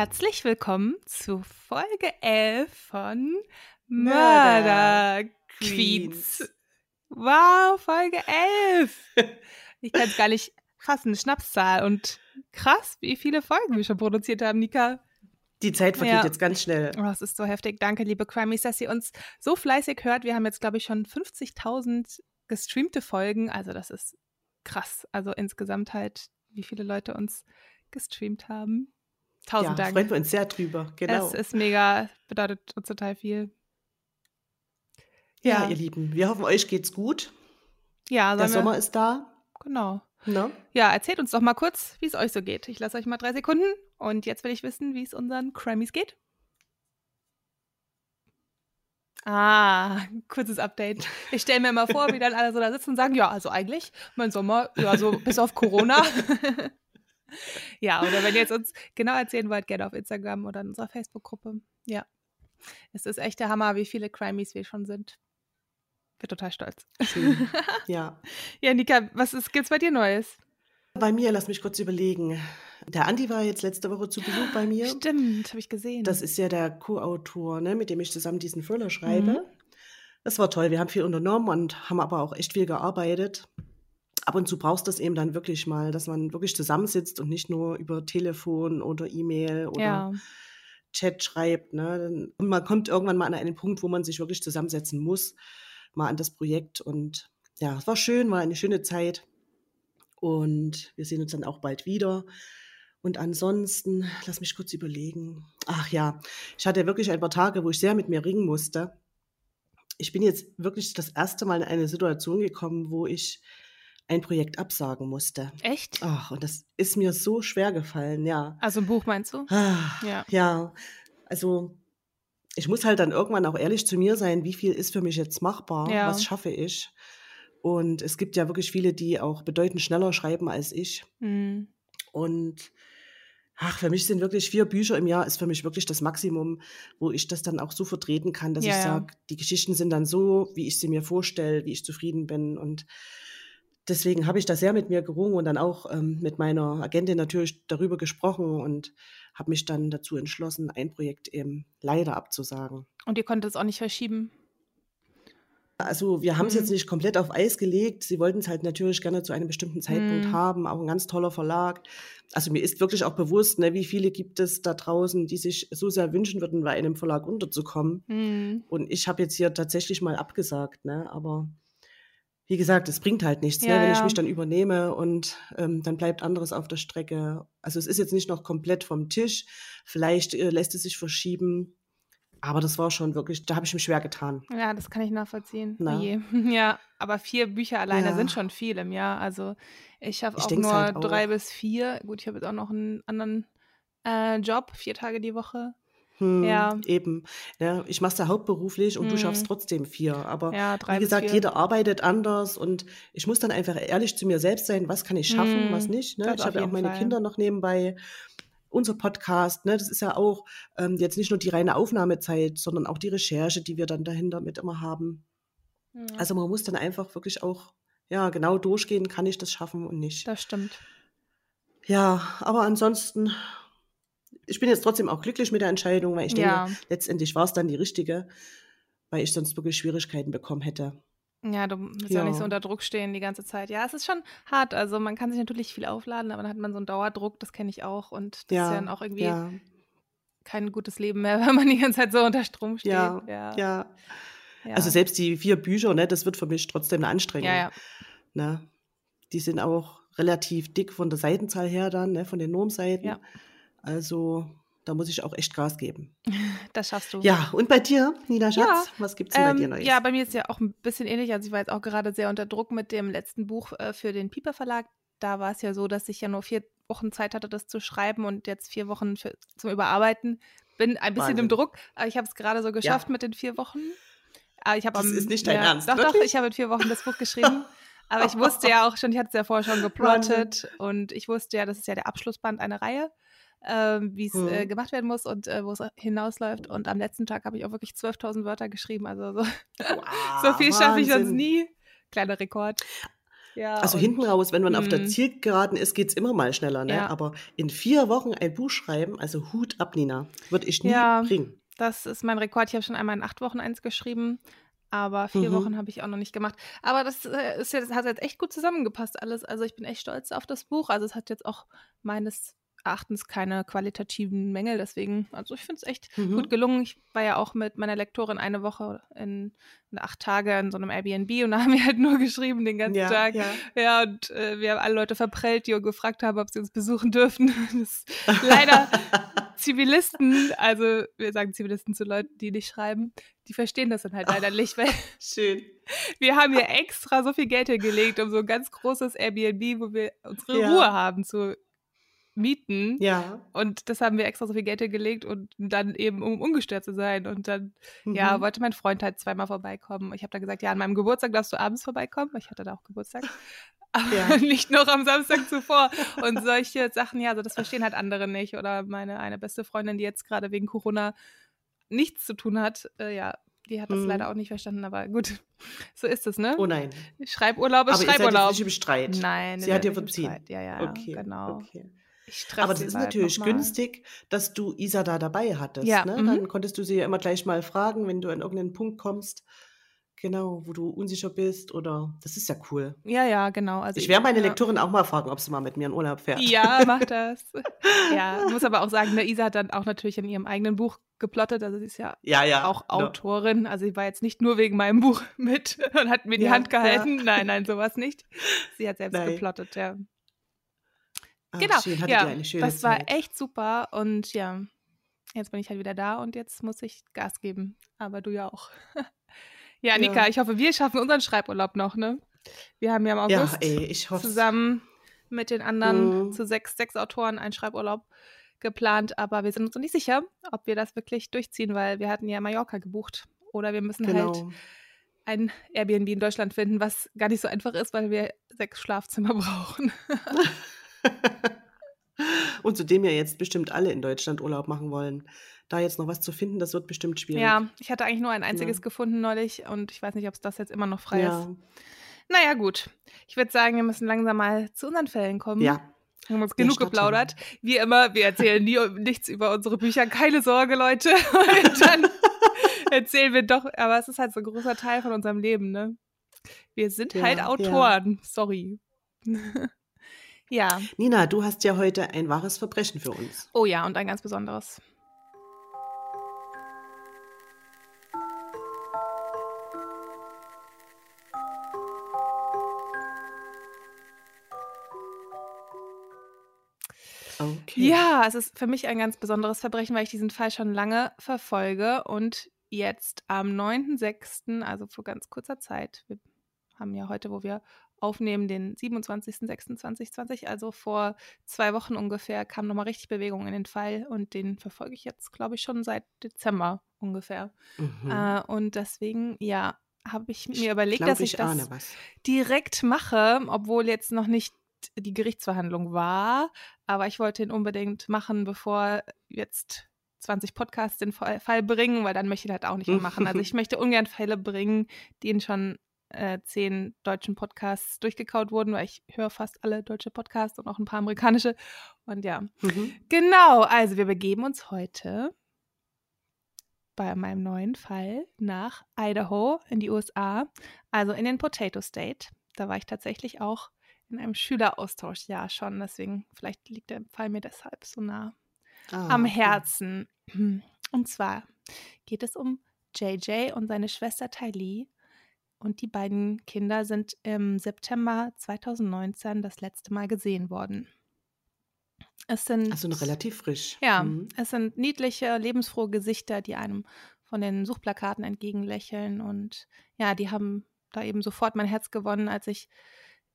Herzlich willkommen zu Folge 11 von Murder Queens. Wow, Folge 11. Ich kann es gar nicht fassen, Schnapszahl. Und krass, wie viele Folgen wir schon produziert haben, Nika. Die Zeit vergeht Ja. jetzt ganz schnell. Oh, das ist so heftig. Danke, liebe Crimies, dass ihr uns so fleißig hört. Wir haben jetzt, glaube ich, schon 50.000 gestreamte Folgen. Also das ist krass. Also insgesamt halt, wie viele Leute uns gestreamt haben. Tausend ja, Dank. freuen wir uns sehr drüber. Genau. Es ist mega, bedeutet uns total viel. ja, Ja, ihr Lieben, wir hoffen, euch geht's gut. ja, Der wir, Sommer ist da. genau. Ne? Ja, erzählt uns doch mal kurz, wie es euch so geht. Ich lasse euch mal drei Sekunden und jetzt will ich wissen, wie es unseren Crammys geht. Ah, kurzes Update. Ich stelle mir immer vor, wie dann alle so da sitzen und sagen, ja, also eigentlich, mein Sommer, ja, so bis auf Corona. ja, oder wenn ihr jetzt uns genau erzählen wollt, gerne auf Instagram oder in unserer Facebook-Gruppe. Ja. Es ist echt der Hammer, wie viele Crimies wir schon sind. Bin total stolz. Schön. ja. Ja, Nika, was ist, gibt's bei dir Neues? Bei mir, lass mich kurz überlegen. Der Andi war jetzt letzte Woche zu Besuch bei mir. Stimmt, habe ich gesehen. Das ist ja der Co-Autor, ne, mit dem ich zusammen diesen Thriller schreibe. Mhm. Das war toll. Wir haben viel unternommen und haben aber auch echt viel gearbeitet. Ab und zu brauchst du das eben dann wirklich mal, dass man wirklich zusammensitzt und nicht nur über Telefon oder E-Mail oder ja. Chat schreibt. Ne? Und man kommt irgendwann mal an einen Punkt, wo man sich wirklich zusammensetzen muss, mal an das Projekt. Und ja, es war schön, war eine schöne Zeit. Und wir sehen uns dann auch bald wieder. Und ansonsten, lass mich kurz überlegen. Ach ja, ich hatte wirklich ein paar Tage, wo ich sehr mit mir ringen musste. Ich bin jetzt wirklich das erste Mal in eine Situation gekommen, wo ich ein Projekt absagen musste. Echt? Ach, und das ist mir so schwer gefallen, ja. Also ein Buch meinst du? Ah, Ja. ja, also ich muss halt dann irgendwann auch ehrlich zu mir sein, wie viel ist für mich jetzt machbar, Ja. was schaffe ich. Und es gibt ja wirklich viele, die auch bedeutend schneller schreiben als ich. Mhm. Und ach, für mich sind wirklich vier Bücher im Jahr ist für mich wirklich das Maximum, wo ich das dann auch so vertreten kann, dass Ja, ich sage, die Geschichten sind dann so, wie ich sie mir vorstelle, wie ich zufrieden bin. Und deswegen habe ich da sehr mit mir gerungen und dann auch ähm, mit meiner Agentin natürlich darüber gesprochen und habe mich dann dazu entschlossen, ein Projekt eben leider abzusagen. Und ihr konntet es auch nicht verschieben. Also wir haben es Mhm. jetzt nicht komplett auf Eis gelegt. Sie wollten es halt natürlich gerne zu einem bestimmten Zeitpunkt Mhm. haben, auch ein ganz toller Verlag. Also mir ist wirklich auch bewusst, ne, wie viele gibt es da draußen, die sich so sehr wünschen würden, bei einem Verlag unterzukommen. Mhm. Und ich habe jetzt hier tatsächlich mal abgesagt, ne? Aber wie gesagt, es bringt halt nichts, Ja, ne? wenn ich ja. mich dann übernehme und ähm, dann bleibt anderes auf der Strecke. Also es ist jetzt nicht noch komplett vom Tisch. Vielleicht äh, lässt es sich verschieben. Aber das war schon wirklich, da habe ich mich schwer getan. Ja, das kann ich nachvollziehen. Na. Ja, aber vier Bücher alleine Ja. sind schon viel im Jahr. Also ich schaffe Ich auch nur halt auch. drei bis vier. Gut, ich habe jetzt auch noch einen anderen äh, Job, vier Tage die Woche. Hm, Ja. Eben. Ja, ich mache es ja hauptberuflich und du Hm. schaffst trotzdem vier. Aber Ja, drei wie gesagt, jeder arbeitet anders und ich muss dann einfach ehrlich zu mir selbst sein, was kann ich schaffen, Hm, was nicht. Ne? das Ich habe ja auch meine Fall. Kinder noch nebenbei. Unser Podcast, ne, das ist ja auch ähm, jetzt nicht nur die reine Aufnahmezeit, sondern auch die Recherche, die wir dann dahinter mit immer haben. Ja, Also man muss dann einfach wirklich auch ja genau durchgehen, kann ich das schaffen und nicht. das stimmt. Ja, aber ansonsten, ich bin jetzt trotzdem auch glücklich mit der Entscheidung, weil ich denke, Ja. letztendlich war es dann die richtige, weil ich sonst wirklich Schwierigkeiten bekommen hätte. Ja, du willst ja. auch nicht so unter Druck stehen die ganze Zeit. Ja, es ist schon hart. Also man kann sich natürlich viel aufladen, aber dann hat man so einen Dauerdruck, das kenne ich auch. Und das ist ja Ja, dann auch irgendwie ja, kein gutes Leben mehr, wenn man die ganze Zeit so unter Strom steht. ja, ja. Also selbst die vier Bücher, ne, das wird für mich trotzdem eine Anstrengung. Ne? Die sind auch relativ dick von der Seitenzahl her dann, ne, von den Normseiten. Ja. Also da muss ich auch echt Gas geben. Das schaffst du. Ja, und bei dir, Nina Schatz, Ja, was gibt's denn bei dir Ähm, Neues? ja, bei mir ist ja auch ein bisschen ähnlich. Also ich war jetzt auch gerade sehr unter Druck mit dem letzten Buch äh, für den Piper Verlag. Da war es ja so, dass ich ja nur vier Wochen Zeit hatte, das zu schreiben und jetzt vier Wochen für, zum Überarbeiten. Bin ein bisschen im Wahnsinn. Druck, aber ich habe es gerade so geschafft mit den vier Wochen. Aber ich habe Das am- ist nicht dein ja, Ernst, Doch, doch, wirklich? ich habe in vier Wochen das Buch geschrieben. Aber ich wusste ja auch schon, ich hatte es ja vorher schon geplottet und ich wusste ja, das ist ja der Abschlussband einer Reihe, ähm, wie es Hm. äh, gemacht werden muss und äh, wo es hinausläuft. Und am letzten Tag habe ich auch wirklich 12.000 Wörter geschrieben. Also so, so Wow, viel schaffe ich sonst nie. Kleiner Rekord. Ja, Also hinten raus, wenn man auf der mhm. Zielgeraden ist, geht es immer mal schneller, ne? Ja. Aber in vier Wochen ein Buch schreiben, also Hut ab, Nina, würde ich nie Ja. bringen. Das ist mein Rekord. Ich habe schon einmal in acht Wochen eins geschrieben, aber vier Mhm. Wochen habe ich auch noch nicht gemacht. Aber das äh, ist jetzt, hat jetzt echt gut zusammengepasst alles. Also ich bin echt stolz auf das Buch. Also es hat jetzt auch meines Erachtens keine qualitativen Mängel. Deswegen, also ich finde es echt Mhm. gut gelungen. Ich war ja auch mit meiner Lektorin eine Woche in, in acht Tage in so einem Airbnb und da haben wir halt nur geschrieben den ganzen Ja, Tag. ja. Ja, und äh, wir haben alle Leute verprellt, die gefragt haben, ob sie uns besuchen dürfen. Leider Zivilisten, also wir sagen Zivilisten zu Leuten, die nicht schreiben, die verstehen das dann halt leider nicht, weil Schön. wir haben hier extra so viel Geld hingelegt, um so ein ganz großes Airbnb, wo wir unsere Ja. Ruhe haben, zu mieten. Ja. Und das haben wir extra so viel Geld hingelegt und dann eben, um ungestört zu sein. Und dann, ja, Mhm. wollte mein Freund halt zweimal vorbeikommen. Ich habe dann gesagt, ja, an meinem Geburtstag darfst du abends vorbeikommen. Ich hatte da auch Geburtstag. Aber Ja. nicht noch am Samstag zuvor. Und solche Sachen, ja, also das verstehen halt andere nicht. Oder meine eine beste Freundin, die jetzt gerade wegen Corona nichts zu tun hat, äh, ja, die hat das Mhm. leider auch nicht verstanden. Aber gut, so ist es, ne? Oh nein. Schreiburlaub ist Aber Schreiburlaub. nicht im Streit. Nein, Sie hat im verziehen. Ja, ja, Okay, genau. okay. Aber das ist bald natürlich günstig, dass du Isa da dabei hattest. Ja, Ne? mhm. Dann konntest du sie ja immer gleich mal fragen, wenn du an irgendeinen Punkt kommst, genau, wo du unsicher bist oder das ist ja cool. Ja, ja, genau. Also Ich werde meine ja. Lektorin auch mal fragen, ob sie mal mit mir in Urlaub fährt. Ja, mach das. ja, muss aber auch sagen, ne, Isa hat dann auch natürlich in ihrem eigenen Buch geplottet. Also sie ist ja ja, ja. auch ne. Autorin. Also sie war jetzt nicht nur wegen meinem Buch mit und hat mir die Hand gehalten. Nein, nein, sowas nicht. Sie hat selbst Nein. geplottet, ja. Ah, genau. Schön, hattet ja, eine schöne das war Zeit. echt super und ja, jetzt bin ich halt wieder da und jetzt muss ich Gas geben. Aber du ja auch. ja, Nika, Ja. ich hoffe, wir schaffen unseren Schreiburlaub noch, ne? Wir haben ja im Ja, August ey, ich hoffe. zusammen mit den anderen Mhm. zu sechs, sechs Autoren einen Schreiburlaub geplant, aber wir sind uns noch nicht sicher, ob wir das wirklich durchziehen, weil wir hatten ja Mallorca gebucht. Oder wir müssen halt Genau. ein Airbnb in Deutschland finden, was gar nicht so einfach ist, weil wir sechs Schlafzimmer brauchen. Und zudem ja jetzt bestimmt alle in Deutschland Urlaub machen wollen. Da jetzt noch was zu finden, das wird bestimmt schwierig. Ja, ich hatte eigentlich nur ein einziges Ja. gefunden neulich und ich weiß nicht, ob es das jetzt immer noch frei ist. ja. Naja, gut. Ich würde sagen, wir müssen langsam mal zu unseren Fällen kommen. ja. Wir haben uns genug starten. geplaudert. Wie immer, wir erzählen nie nichts über unsere Bücher. Keine Sorge, Leute. Und dann erzählen wir doch, aber es ist halt so ein großer Teil von unserem Leben, ne? Wir sind Ja, halt ja. Autoren. Sorry. Ja. Nina, du hast ja heute ein wahres Verbrechen für uns. Oh ja, und ein ganz besonderes. Okay. Ja, es ist für mich ein ganz besonderes Verbrechen, weil ich diesen Fall schon lange verfolge und jetzt am 9.6., also vor ganz kurzer Zeit, wir haben ja heute, wo wir aufnehmen, den 27.06.2020, also vor zwei Wochen ungefähr, kam nochmal richtig Bewegung in den Fall und den verfolge ich jetzt, glaube ich, schon seit Dezember ungefähr. Mhm. Äh, und deswegen, ja, habe ich Ich mir überlegt, glaub, dass ich, ich das was. direkt mache, obwohl jetzt noch nicht die Gerichtsverhandlung war. Aber ich wollte ihn unbedingt machen, bevor jetzt 20 Podcasts den Fall bringen, weil dann möchte ich ihn halt auch nicht mehr machen. Also ich möchte ungern Fälle bringen, die in schon äh, zehn deutschen Podcasts durchgekaut wurden, weil ich höre fast alle deutsche Podcasts und auch ein paar amerikanische. Und ja, Mhm. Genau, also wir begeben uns heute bei meinem neuen Fall nach Idaho in die USA, also in den Potato State. Da war ich tatsächlich auch in einem Schüleraustauschjahr schon, deswegen vielleicht liegt der Fall mir deshalb so nah Ah, am okay. Herzen. Und zwar geht es um JJ und seine Schwester Tylee. Und die beiden Kinder sind im September 2019 das letzte Mal gesehen worden. Es sind Also noch relativ frisch. ja, Mhm. es sind niedliche, lebensfrohe Gesichter, die einem von den Suchplakaten entgegenlächeln. Und ja, die haben da eben sofort mein Herz gewonnen, als ich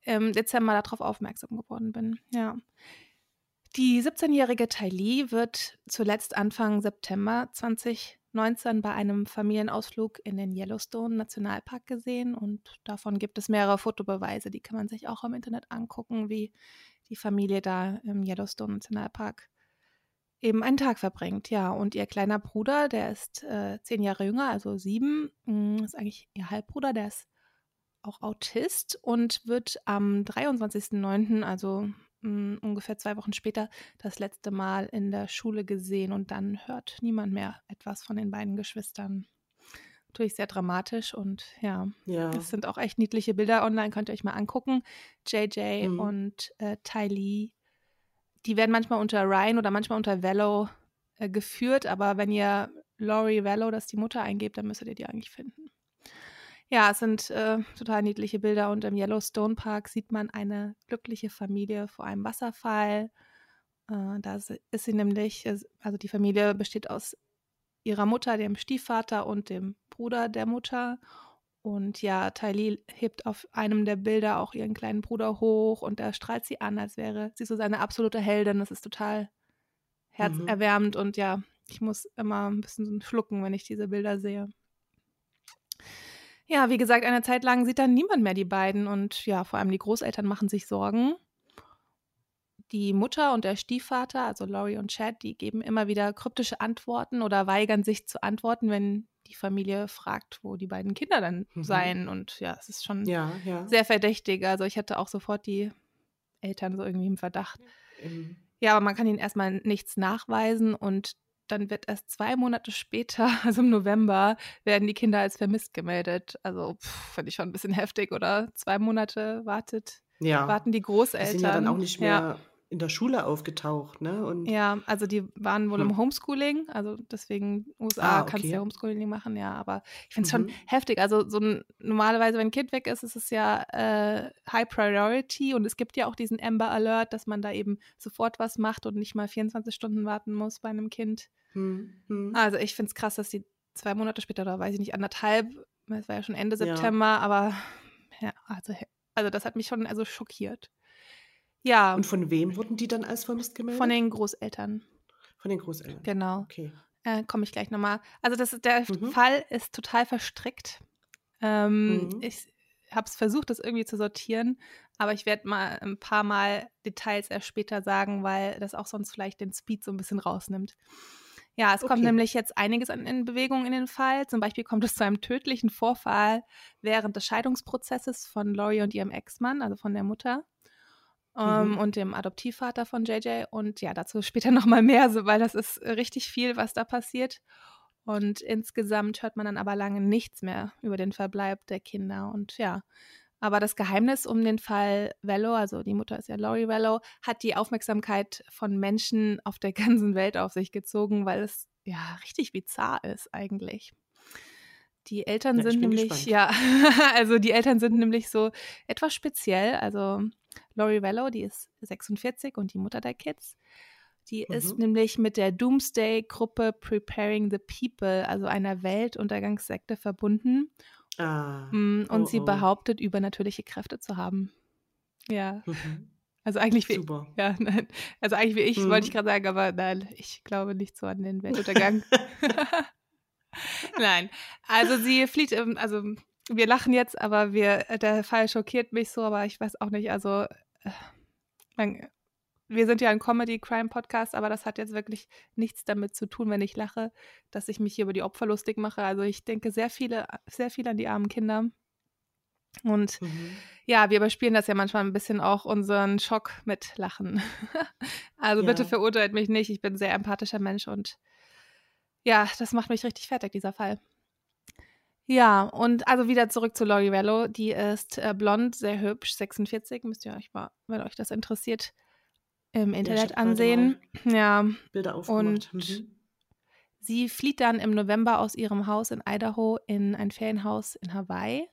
im Dezember darauf aufmerksam geworden bin. Ja. Die 17-jährige Tylee wird zuletzt Anfang September 2019 bei einem Familienausflug in den Yellowstone Nationalpark gesehen und davon gibt es mehrere Fotobeweise, die kann man sich auch im Internet angucken, wie die Familie da im Yellowstone Nationalpark eben einen Tag verbringt. Ja, und ihr kleiner Bruder, der ist äh, zehn Jahre jünger, also sieben, mh, ist eigentlich ihr Halbbruder, der ist auch Autist und wird am 23.09., also mh, ungefähr zwei Wochen später, das letzte Mal in der Schule gesehen und dann hört niemand mehr etwas von den beiden Geschwistern. Natürlich sehr dramatisch und ja, Ja. es sind auch echt niedliche Bilder online, könnt ihr euch mal angucken. JJ Mhm. und äh, Ty Lee, die werden manchmal unter Ryan oder manchmal unter Vello äh, geführt, aber wenn ihr Laurie Vello, das ist die Mutter, eingebt, dann müsstet ihr die eigentlich finden. Ja, es sind äh, total niedliche Bilder und im Yellowstone Park sieht man eine glückliche Familie vor einem Wasserfall. Äh, da ist sie nämlich, äh, also die Familie besteht aus ihrer Mutter, dem Stiefvater und dem Bruder der Mutter. Und ja, Tylee hebt auf einem der Bilder auch ihren kleinen Bruder hoch und da strahlt sie an, als wäre sie so seine absolute Heldin. Das ist total Mhm. herzerwärmend und ja, ich muss immer ein bisschen schlucken, wenn ich diese Bilder sehe. Ja, wie gesagt, eine Zeit lang sieht dann niemand mehr die beiden und ja, vor allem die Großeltern machen sich Sorgen. Die Mutter und der Stiefvater, also Laurie und Chad, die geben immer wieder kryptische Antworten oder weigern sich zu antworten, wenn die Familie fragt, wo die beiden Kinder dann Mhm. seien. Und ja, es ist schon Ja, ja. sehr verdächtig. Also ich hätte auch sofort die Eltern so irgendwie im Verdacht. Ähm, Ja, aber man kann ihnen erstmal nichts nachweisen und dann wird erst zwei Monate später, also im November, werden die Kinder als vermisst gemeldet. Also finde ich schon ein bisschen heftig, oder? Zwei Monate wartet, ja. warten die Die Großeltern. sind ja dann auch nicht Ja. In der Schule aufgetaucht, ne? Und Ja, also die waren wohl Hm. im Homeschooling, also deswegen USA Ah, kannst du ja okay. Homeschooling machen, ja, aber ich finde es schon Mhm. heftig. Also so ein, normalerweise, wenn ein Kind weg ist, ist es ja äh, High Priority und es gibt ja auch diesen Amber Alert, dass man da eben sofort was macht und nicht mal 24 Stunden warten muss bei einem Kind. Hm, hm. Also ich finde es krass, dass die zwei Monate später oder weiß ich nicht, anderthalb, es war ja schon Ende Ja. September, aber ja, also, also das hat mich schon also schockiert. Ja, Und von wem wurden die dann als vermisst gemeldet? von den Großeltern, Von den Großeltern. genau. Okay. Äh, Komme ich gleich nochmal. Also das, der Mhm. Fall ist total verstrickt. Ähm, Mhm. Ich habe es versucht, das irgendwie zu sortieren, aber ich werde mal ein paar Mal Details erst später sagen, weil das auch sonst vielleicht den Speed so ein bisschen rausnimmt. Ja, es kommt Okay. nämlich jetzt einiges an, in Bewegung in den Fall. Zum Beispiel kommt es zu einem tödlichen Vorfall während des Scheidungsprozesses von Laurie und ihrem Ex-Mann, also von der Mutter. Ähm, Mhm. und dem Adoptivvater von JJ. Und ja, dazu später nochmal mehr, so, weil das ist richtig viel, was da passiert. Und insgesamt hört man dann aber lange nichts mehr über den Verbleib der Kinder. Und ja, aber das Geheimnis um den Fall Vello, also die Mutter ist ja Laurie Vello, hat die Aufmerksamkeit von Menschen auf der ganzen Welt auf sich gezogen, weil es ja richtig bizarr ist eigentlich. Die Eltern Ja, sind nämlich, gespannt. ja, also die Eltern sind nämlich so etwas speziell. Also Laurie Vello, die ist 46 und die Mutter der Kids. Die ist Mhm. nämlich mit der Doomsday-Gruppe Preparing the People, also einer Weltuntergangssekte, verbunden. Ah. Mm, Und Oh, sie oh. behauptet, übernatürliche Kräfte zu haben. Ja, Mhm. also eigentlich wie, Super. ja, nein, also eigentlich wie ich, Mhm. wollte ich gerade sagen, aber nein, ich glaube nicht so an den Weltuntergang. nein, also sie flieht, im- also wir lachen jetzt, aber wir, der Fall schockiert mich so, aber ich weiß auch nicht, also äh, man, wir sind ja ein Comedy-Crime-Podcast, aber das hat jetzt wirklich nichts damit zu tun, wenn ich lache, dass ich mich hier über die Opfer lustig mache. Also ich denke sehr viele, sehr viel an die armen Kinder. Und Mhm. ja, wir überspielen das ja manchmal ein bisschen auch unseren Schock mit Lachen. also bitte Ja. verurteilt mich nicht. Ich bin ein sehr empathischer Mensch und ja, das macht mich richtig fertig, dieser Fall. Ja, und also wieder zurück zu Laurie Vello. Die ist äh, blond, sehr hübsch, 46. Müsst ihr euch mal, wenn euch das interessiert, im Internet gerade ansehen. Ja, Bilder aufgemacht. Und Mhm. Sie flieht dann im November aus ihrem Haus in Idaho in ein Ferienhaus in Hawaii,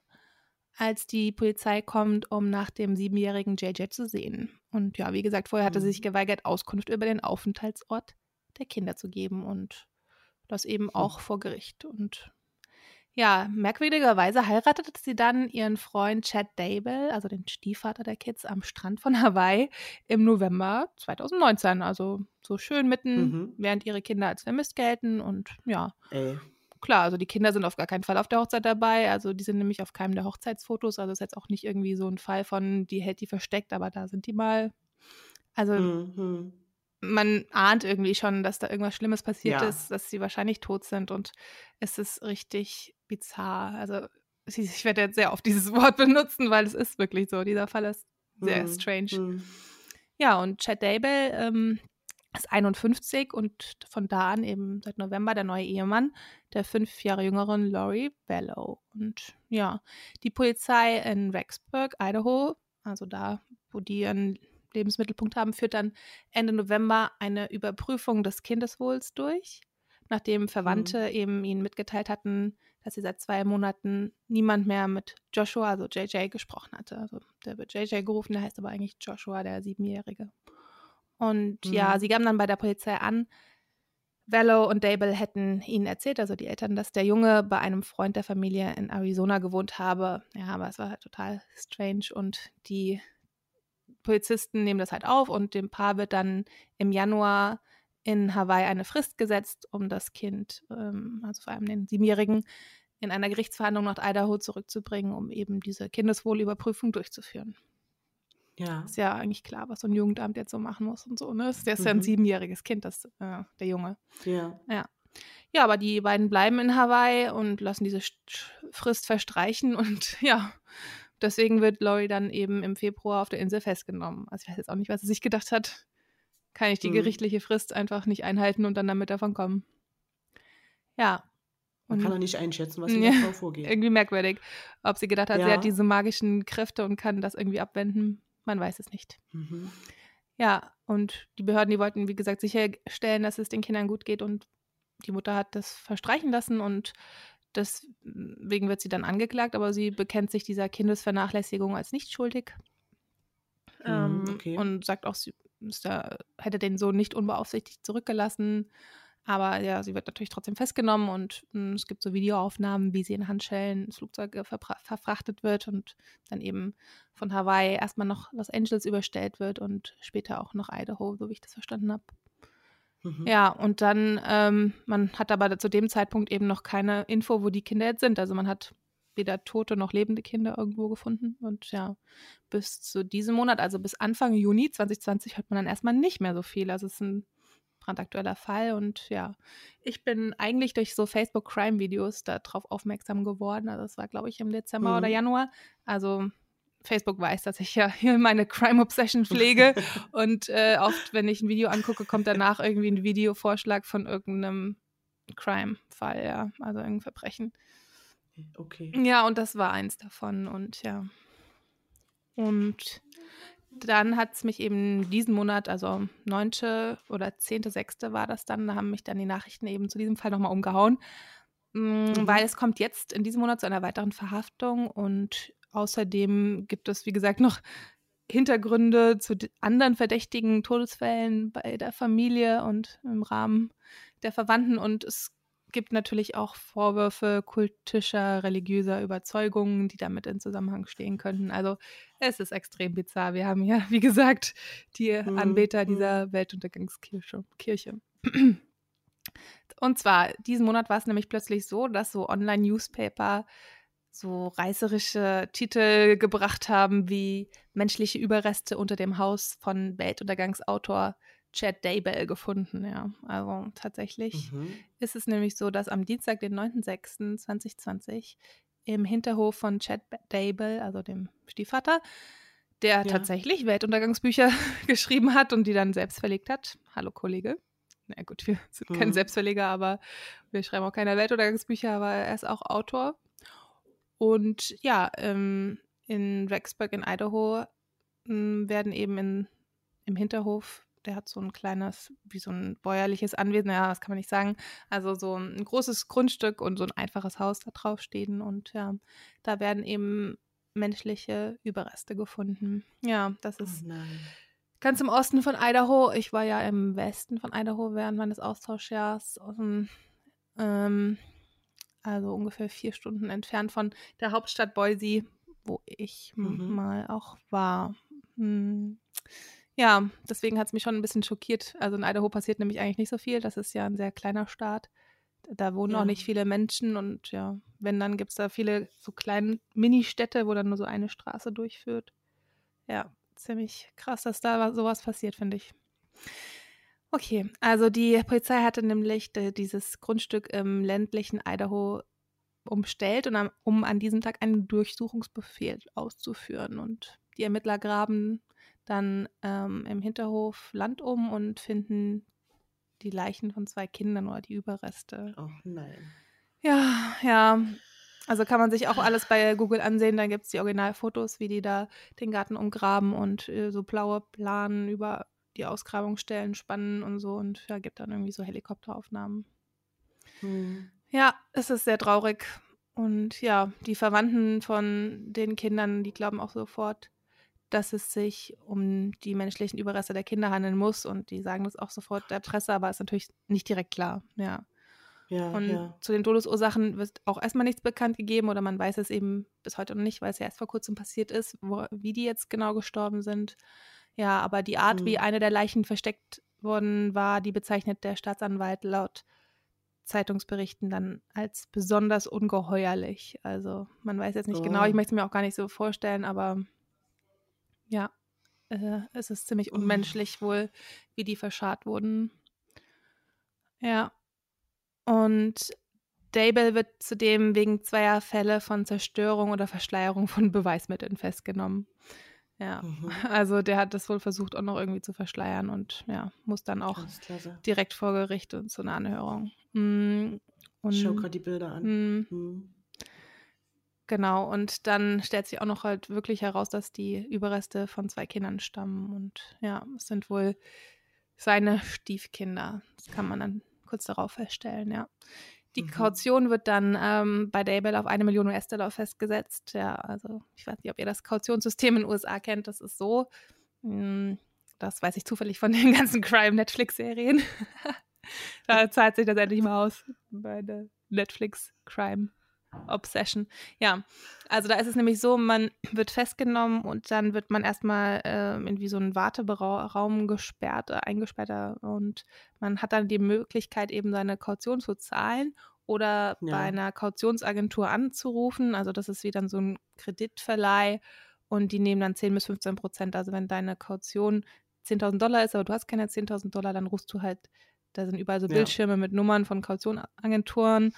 als die Polizei kommt, um nach dem siebenjährigen JJ zu sehen. Und ja, wie gesagt, vorher hatte sie sich Mhm. geweigert, Auskunft über den Aufenthaltsort der Kinder zu geben und das eben Hm. auch vor Gericht. Und ja, merkwürdigerweise heiratete sie dann ihren Freund Chad Dable, also den Stiefvater der Kids, am Strand von Hawaii im November 2019. Also so schön mitten, Mhm. während ihre Kinder als vermisst gelten. Und ja, Ey. klar, also die Kinder sind auf gar keinen Fall auf der Hochzeit dabei. Also die sind nämlich auf keinem der Hochzeitsfotos. Also ist jetzt auch nicht irgendwie so ein Fall von, die hält die versteckt, aber da sind die mal. Also Mhm. Man ahnt irgendwie schon, dass da irgendwas Schlimmes passiert Ja. ist, dass sie wahrscheinlich tot sind und es ist richtig bizarr. Also ich werde jetzt sehr oft dieses Wort benutzen, weil es ist wirklich so. Dieser Fall ist sehr Mhm. strange. Mhm. Ja, und Chad Daybell ähm, ist 51 und von da an eben seit November der neue Ehemann der fünf Jahre jüngeren Laurie Bellow. Und ja, die Polizei in Rexburg, Idaho, also da, wo die ihren Lebensmittelpunkt haben, führt dann Ende November eine Überprüfung des Kindeswohls durch, nachdem Verwandte eben ihnen mitgeteilt hatten, dass sie seit zwei Monaten niemand mehr mit Joshua, also JJ, gesprochen hatte. Also der wird JJ gerufen, der heißt aber eigentlich Joshua, der Siebenjährige. Und ja, Mhm. sie gaben dann bei der Polizei an, Vallow und Dable hätten ihnen erzählt, also die Eltern, dass der Junge bei einem Freund der Familie in Arizona gewohnt habe. Ja, aber es war halt total strange und die Polizisten nehmen das halt auf und dem Paar wird dann im Januar in Hawaii eine Frist gesetzt, um das Kind, ähm, also vor allem den Siebenjährigen, in einer Gerichtsverhandlung nach Idaho zurückzubringen, um eben diese Kindeswohlüberprüfung durchzuführen. Ja. Ist ja eigentlich klar, was so ein Jugendamt jetzt so machen muss und so. Ne? Das ist ja ein Mhm. siebenjähriges Kind, das, äh, der Junge. Ja. Ja, aber die beiden bleiben in Hawaii und lassen diese St- Frist verstreichen und ja, deswegen wird Laurie dann eben im Februar auf der Insel festgenommen. Also ich weiß jetzt auch nicht, was sie sich gedacht hat. Kann ich die Mhm. gerichtliche Frist einfach nicht einhalten und dann damit davon kommen? Ja. Man Und kann auch nicht einschätzen, was in Ja, der Frau vorgeht. irgendwie merkwürdig, ob sie gedacht hat, sie Ja. hat diese magischen Kräfte und kann das irgendwie abwenden. Man weiß es nicht. Mhm. Ja, und die Behörden, die wollten, wie gesagt, sicherstellen, dass es den Kindern gut geht und die Mutter hat das verstreichen lassen und deswegen wird sie dann angeklagt, aber sie bekennt sich dieser Kindesvernachlässigung als nicht schuldig. Ähm, Mhm, okay. Und sagt auch, sie da, hätte den Sohn nicht unbeaufsichtigt zurückgelassen. Aber ja, sie wird natürlich trotzdem festgenommen und mh, es gibt so Videoaufnahmen, wie sie in Handschellen ins Flugzeug verfrachtet wird und dann eben von Hawaii erstmal noch Los Angeles überstellt wird und später auch noch Idaho, so wie ich das verstanden habe. Mhm. Ja, und dann, ähm, man hat aber zu dem Zeitpunkt eben noch keine Info, wo die Kinder jetzt sind. Also man hat weder tote noch lebende Kinder irgendwo gefunden. Und ja, bis zu diesem Monat, also bis Anfang Juni 2020, hört man dann erstmal nicht mehr so viel. Also es ist ein brandaktueller Fall. Und ja, ich bin eigentlich durch so Facebook-Crime-Videos darauf aufmerksam geworden. Also das war, glaube ich, im Dezember Mhm. oder Januar. Also Facebook weiß, dass ich ja hier meine Crime-Obsession pflege. Und äh, oft, wenn ich ein Video angucke, kommt danach irgendwie ein Videovorschlag von irgendeinem Crime-Fall, ja, also irgendein Verbrechen. Okay. Ja, und das war eins davon und ja. Und dann hat es mich eben diesen Monat, also 9. oder 10.6. war das dann, da haben mich dann die Nachrichten eben zu diesem Fall nochmal umgehauen, mm, Mhm. weil es kommt jetzt in diesem Monat zu einer weiteren Verhaftung und außerdem gibt es, wie gesagt, noch Hintergründe zu anderen verdächtigen Todesfällen bei der Familie und im Rahmen der Verwandten und es gibt natürlich auch Vorwürfe kultischer, religiöser Überzeugungen, die damit in Zusammenhang stehen könnten. Also es ist extrem bizarr. Wir haben ja, wie gesagt, die Mhm, Anbeter mhm. dieser Weltuntergangskirche. Kirche. Und zwar, diesen Monat war es nämlich plötzlich so, dass so Online-Newspaper so reißerische Titel gebracht haben wie menschliche Überreste unter dem Haus von Weltuntergangsautor Chad Daybell gefunden. Ja, also tatsächlich Mhm. ist es nämlich so, dass am Dienstag, den 9.06.2020, im Hinterhof von Chad Daybell, also dem Stiefvater, der Ja. tatsächlich Weltuntergangsbücher geschrieben hat und die dann selbst verlegt hat. Hallo Kollege. Na gut, wir sind kein Mhm. Selbstverleger, aber wir schreiben auch keine Weltuntergangsbücher, aber er ist auch Autor. Und ja, ähm, in Rexburg in Idaho m, werden eben in, im Hinterhof, der hat so ein kleines, wie so ein bäuerliches Anwesen, ja, das kann man nicht sagen, also so ein großes Grundstück und so ein einfaches Haus da drauf stehen. Und ja, da werden eben menschliche Überreste gefunden. Ja, das Oh ist nein. ganz im Osten von Idaho. Ich war ja im Westen von Idaho während meines Austauschjahres. Aus dem, ähm, also ungefähr vier Stunden entfernt von der Hauptstadt Boise, wo ich Mhm. mal auch war. Hm. Ja, deswegen hat es mich schon ein bisschen schockiert. Also in Idaho passiert nämlich eigentlich nicht so viel. Das ist ja ein sehr kleiner Staat. Da wohnen auch Ja. nicht viele Menschen und ja, wenn, dann gibt es da viele so kleine Ministädte, wo dann nur so eine Straße durchführt. Ja, ziemlich krass, dass da wa- sowas passiert, finde ich. Okay, also die Polizei hatte nämlich äh, dieses Grundstück im ländlichen Idaho umstellt, und um an diesem Tag einen Durchsuchungsbefehl auszuführen. Und die Ermittler graben dann ähm, im Hinterhof Land um und finden die Leichen von zwei Kindern oder die Überreste. Oh nein. Ja, ja. Also kann man sich auch alles bei Google ansehen. Da gibt es die Originalfotos, wie die da den Garten umgraben und äh, so blaue Planen über die Ausgrabungsstellen spannen und so. Und ja, gibt dann irgendwie so Helikopteraufnahmen. Hm. Ja, es ist sehr traurig. Und ja, die Verwandten von den Kindern, die glauben auch sofort, dass es sich um die menschlichen Überreste der Kinder handeln muss. Und die sagen das auch sofort der Presse, aber ist natürlich nicht direkt klar. Ja. Ja, und ja. zu den Todesursachen wird auch erstmal nichts bekannt gegeben oder man weiß es eben bis heute noch nicht, weil es ja erst vor kurzem passiert ist, wo, wie die jetzt genau gestorben sind. Ja, aber die Art, mhm. wie eine der Leichen versteckt worden war, die bezeichnet der Staatsanwalt laut Zeitungsberichten dann als besonders ungeheuerlich. Also man weiß jetzt nicht oh. genau, ich oh. möchte es mir auch gar nicht so vorstellen, aber ja, äh, es ist ziemlich oh. unmenschlich wohl, wie die verscharrt wurden. Ja. Und Dable wird zudem wegen zweier Fälle von Zerstörung oder Verschleierung von Beweismitteln festgenommen. Ja, mhm. also der hat das wohl versucht auch noch irgendwie zu verschleiern und ja, muss dann auch direkt vor Gericht und zu einer Anhörung. Mm, und, ich schau gerade die Bilder an. Mm, mhm. Genau, und dann stellt sich auch noch halt wirklich heraus, dass die Überreste von zwei Kindern stammen und ja, es sind wohl seine Stiefkinder. Das kann man dann kurz darauf feststellen, ja. Die mhm. Kaution wird dann ähm, bei Daybell auf eine Million US-Dollar festgesetzt. Ja, also ich weiß nicht, ob ihr das Kautionssystem in den USA kennt. Das ist so. Hm, das weiß ich zufällig von den ganzen Crime-Netflix-Serien. da zahlt sich das endlich mal aus bei der Netflix-Crime. Obsession. Ja, also da ist es nämlich so, man wird festgenommen und dann wird man erstmal äh, in wie so einen Warteraum gesperrt, äh, eingesperrt und man hat dann die Möglichkeit, eben seine Kaution zu zahlen oder ja. bei einer Kautionsagentur anzurufen. Also das ist wie dann so ein Kreditverleih und die nehmen dann 10 bis 15 Prozent. Also wenn deine Kaution 10.000 Dollar ist, aber du hast keine 10.000 Dollar, dann rufst du halt, da sind überall so Bildschirme ja. mit Nummern von Kautionagenturen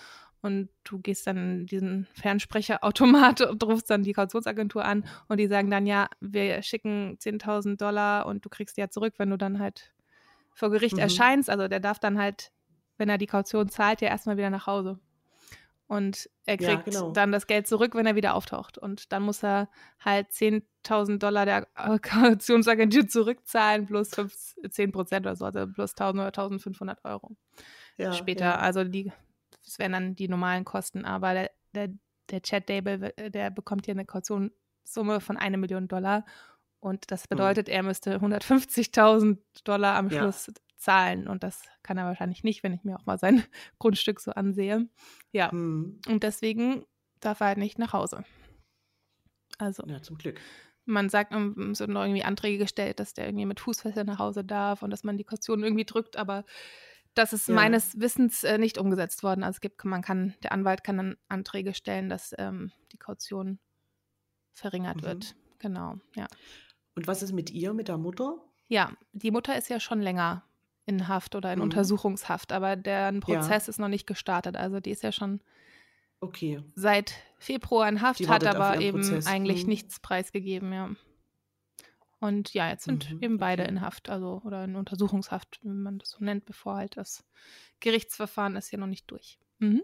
und du gehst dann in diesen Fernsprecherautomat und rufst dann die Kautionsagentur an und die sagen dann, ja, wir schicken 10.000 Dollar und du kriegst die ja zurück, wenn du dann halt vor Gericht mhm. erscheinst. Also der darf dann halt, wenn er die Kaution zahlt, ja erstmal wieder nach Hause. Und er kriegt ja, genau. dann das Geld zurück, wenn er wieder auftaucht. Und dann muss er halt 10.000 Dollar der Kautionsagentur zurückzahlen, plus 5, 10 Prozent oder so, also plus 1.000 oder 1.500 Euro. Ja, später. Ja. Also die das wären dann die normalen Kosten, aber der, der, der Chad Dable, der bekommt hier eine Kautionssumme von einer Million Dollar und das hm. bedeutet, er müsste 150.000 Dollar am Schluss ja. zahlen und das kann er wahrscheinlich nicht, wenn ich mir auch mal sein Grundstück so ansehe. Ja, mhm. und deswegen darf er halt nicht nach Hause. Also. Ja, zum Glück man sagt, es sind noch irgendwie Anträge gestellt, dass der irgendwie mit Fußfesseln nach Hause darf und dass man die Kaution irgendwie drückt, aber das ist ja. meines Wissens äh, nicht umgesetzt worden. Also es gibt, man kann, der Anwalt kann dann Anträge stellen, dass ähm, die Kaution verringert mhm. wird. Genau, ja. Und was ist mit ihr, mit der Mutter? Ja, die Mutter ist ja schon länger in Haft oder in mhm. Untersuchungshaft, aber der Prozess ja. ist noch nicht gestartet. Also die ist ja schon okay. seit Februar in Haft, hat aber eben Prozess. eigentlich mhm. nichts preisgegeben, ja. Und ja, jetzt sind mhm, eben beide okay. in Haft, also oder in Untersuchungshaft, wenn man das so nennt, bevor halt das Gerichtsverfahren ist ja noch nicht durch. Mhm.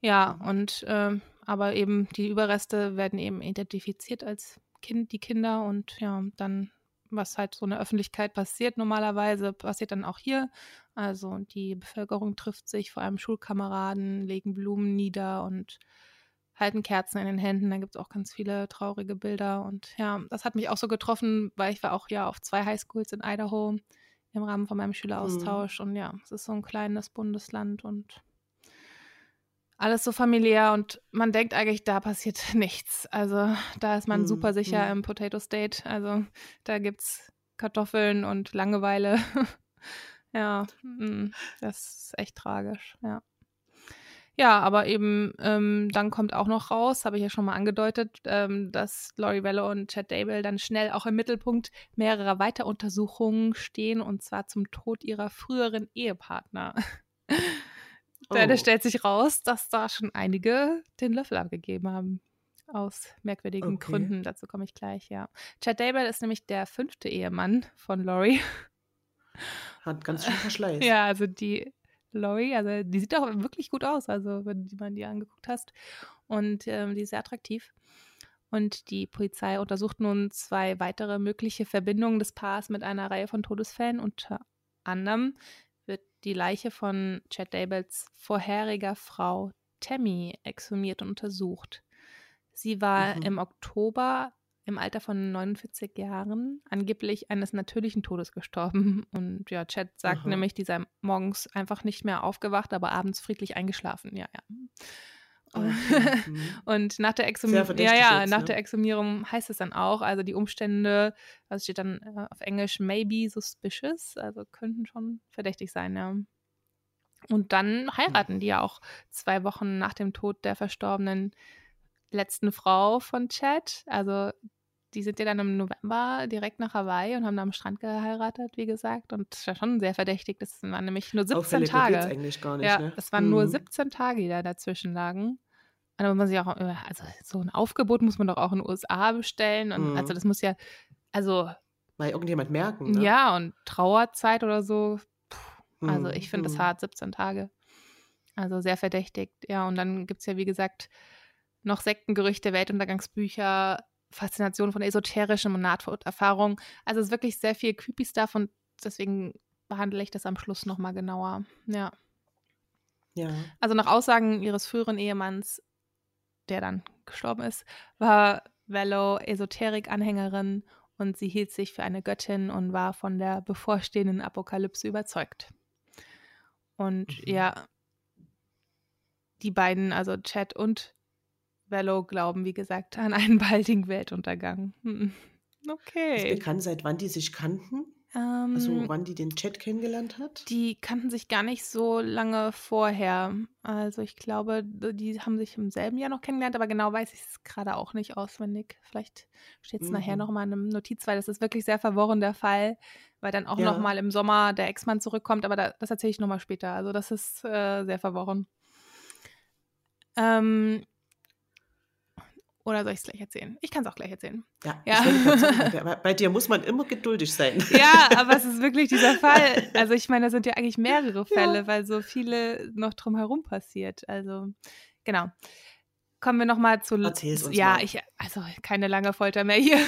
Ja, und äh, aber eben die Überreste werden eben identifiziert als Kind, die Kinder und ja, dann, was halt so in der Öffentlichkeit passiert, normalerweise passiert dann auch hier. Also die Bevölkerung trifft sich, vor allem Schulkameraden, legen Blumen nieder und halten Kerzen in den Händen. Da gibt es auch ganz viele traurige Bilder. Und ja, das hat mich auch so getroffen, weil ich war auch ja auf zwei Highschools in Idaho im Rahmen von meinem Schüleraustausch. Mhm. Und ja, es ist so ein kleines Bundesland und alles so familiär und man denkt eigentlich, da passiert nichts. Also da ist man mhm. super sicher mhm. im Potato State. Also da gibt es Kartoffeln und Langeweile. ja, mm, das ist echt tragisch, ja. Ja, aber eben ähm, dann kommt auch noch raus, habe ich ja schon mal angedeutet, ähm, dass Laurie Wello und Chad Dable dann schnell auch im Mittelpunkt mehrerer Weiteruntersuchungen stehen und zwar zum Tod ihrer früheren Ehepartner. Denn Oh. es stellt sich raus, dass da schon einige den Löffel abgegeben haben. Aus merkwürdigen Okay. Gründen. Dazu komme ich gleich, ja. Chad Daybell ist nämlich der fünfte Ehemann von Laurie. Hat ganz schön Verschleiß. Ja, also die Laurie, also die sieht auch wirklich gut aus, also wenn du man die angeguckt hast. Und ähm, die ist sehr attraktiv. Und die Polizei untersucht nun zwei weitere mögliche Verbindungen des Paars mit einer Reihe von Todesfällen. Unter anderem wird die Leiche von Chad Daybells vorheriger Frau Tammy exhumiert und untersucht. Sie war Mhm. im Oktober im Alter von 49 Jahren angeblich eines natürlichen Todes gestorben. Und ja, Chad sagt Aha. nämlich, die sei morgens einfach nicht mehr aufgewacht, aber abends friedlich eingeschlafen. Ja, ja. Okay. Mhm. Und nach der Exhumierung, ja, ja, jetzt, nach ne? der Exhumierung heißt es dann auch, also die Umstände, was steht dann äh, auf Englisch, maybe suspicious, also könnten schon verdächtig sein, ja. Und dann heiraten die ja auch zwei Wochen nach dem Tod der verstorbenen letzten Frau von Chad. Also die sind ja dann im November direkt nach Hawaii und haben da am Strand geheiratet, wie gesagt. Und das war schon sehr verdächtig. Das waren nämlich nur 17 Auffälliger Tage. eigentlich gar nicht, Ja, ne? das waren nur Mhm. 17 Tage, die da dazwischen lagen. Und da muss man sich auch, äh, also so ein Aufgebot muss man doch auch in den USA bestellen. Und Mhm. also das muss ja, also Mal irgendjemand merken, ne? ja, und Trauerzeit oder so. Puh, also Mhm, ich finde das mhm. hart, 17 Tage. Also sehr verdächtigt. Ja, und dann gibt es ja, wie gesagt, noch Sektengerüchte, Weltuntergangsbücher, Faszination von esoterischem und Nahtoderfahrung. Also es ist wirklich sehr viel creepy Stuff und deswegen behandle ich das am Schluss nochmal genauer. Ja. Ja. Also nach Aussagen ihres früheren Ehemanns, der dann gestorben ist, war Vello Esoterik-Anhängerin und sie hielt sich für eine Göttin und war von der bevorstehenden Apokalypse überzeugt. Und Mhm. ja, die beiden, also Chad und Vello, glauben, wie gesagt, an einen baldigen Weltuntergang. Hm. Ist Okay. bekannt, seit wann die sich kannten? Ähm, Also wann die den Chat kennengelernt hat? Die kannten sich gar nicht so lange vorher. Also ich glaube, die haben sich im selben Jahr noch kennengelernt, aber genau weiß ich es gerade auch nicht auswendig. Vielleicht steht es nachher Mhm. nochmal in einem Notiz, weil das ist wirklich sehr verworren der Fall, weil dann auch Ja. nochmal im Sommer der Ex-Mann zurückkommt, aber da, das erzähle ich nochmal später. Also das ist äh, sehr verworren. Ähm, oder soll ich es gleich erzählen? Ich kann es auch gleich erzählen. Ja, Ja. sagen, bei, dir muss man immer geduldig sein. Ja, aber es ist wirklich dieser Fall. Also ich meine, da sind ja eigentlich mehrere Fälle, weil so viele noch drumherum passiert. Also genau. Kommen wir nochmal zu. Erzähl's uns ja, mal. ich, also keine lange Folter mehr hier.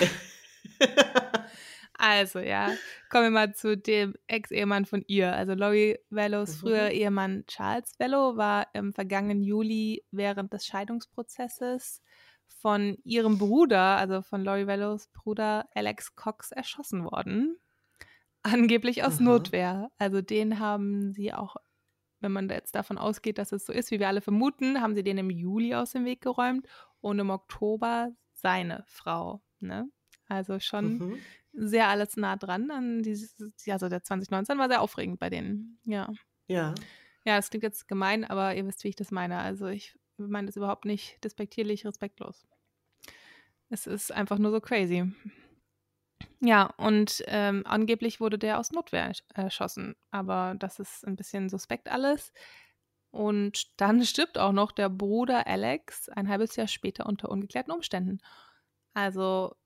Also ja, kommen wir mal zu dem Ex-Ehemann von ihr. Also Laurie Vellos Mhm. früher Ehemann Charles Vello war im vergangenen Juli während des Scheidungsprozesses von ihrem Bruder, also von Laurie Vellos Bruder Alex Cox, erschossen worden. Angeblich aus Aha. Notwehr. Also den haben sie auch, wenn man jetzt davon ausgeht, dass es so ist, wie wir alle vermuten, haben sie den im Juli aus dem Weg geräumt und im Oktober seine Frau. Ne? Also schon Mhm. sehr alles nah dran an dieses, also der 2019 war sehr aufregend bei denen. Ja. Ja. Ja, das klingt jetzt gemein, aber ihr wisst, wie ich das meine. Also ich meine das überhaupt nicht despektierlich, respektlos. Es ist einfach nur so crazy. Ja, und ähm, angeblich wurde der aus Notwehr ersch- erschossen, aber das ist ein bisschen suspekt alles. Und dann stirbt auch noch der Bruder Alex ein halbes Jahr später unter ungeklärten Umständen. Also,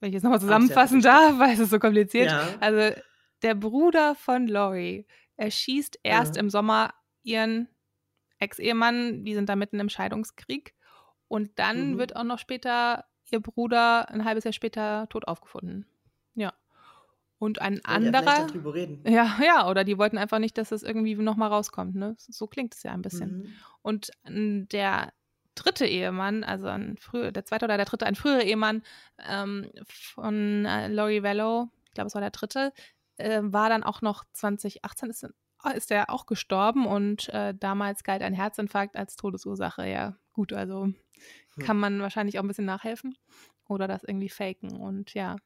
wenn ich jetzt nochmal zusammenfassen darf, weil es ist so kompliziert. Ja. Also, der Bruder von Laurie erschießt erst Ja. im Sommer ihren Ex-Ehemann, die sind da mitten im Scheidungskrieg. Und dann Mhm. wird auch noch später ihr Bruder ein halbes Jahr später tot aufgefunden. Ja. Und ein anderer. darüber reden? Ja, ja, oder die wollten einfach nicht, dass es irgendwie nochmal rauskommt, ne? So klingt es ja ein bisschen. Mhm. Und der dritte Ehemann, also ein früher, der zweite oder der dritte, ein früherer Ehemann ähm, von äh, Laurie Vello, ich glaube, es war der dritte, äh, war dann auch noch 2018 ist, ist er auch gestorben und äh, damals galt ein Herzinfarkt als Todesursache. Ja, gut, also Hm. kann man wahrscheinlich auch ein bisschen nachhelfen oder das irgendwie faken und ja.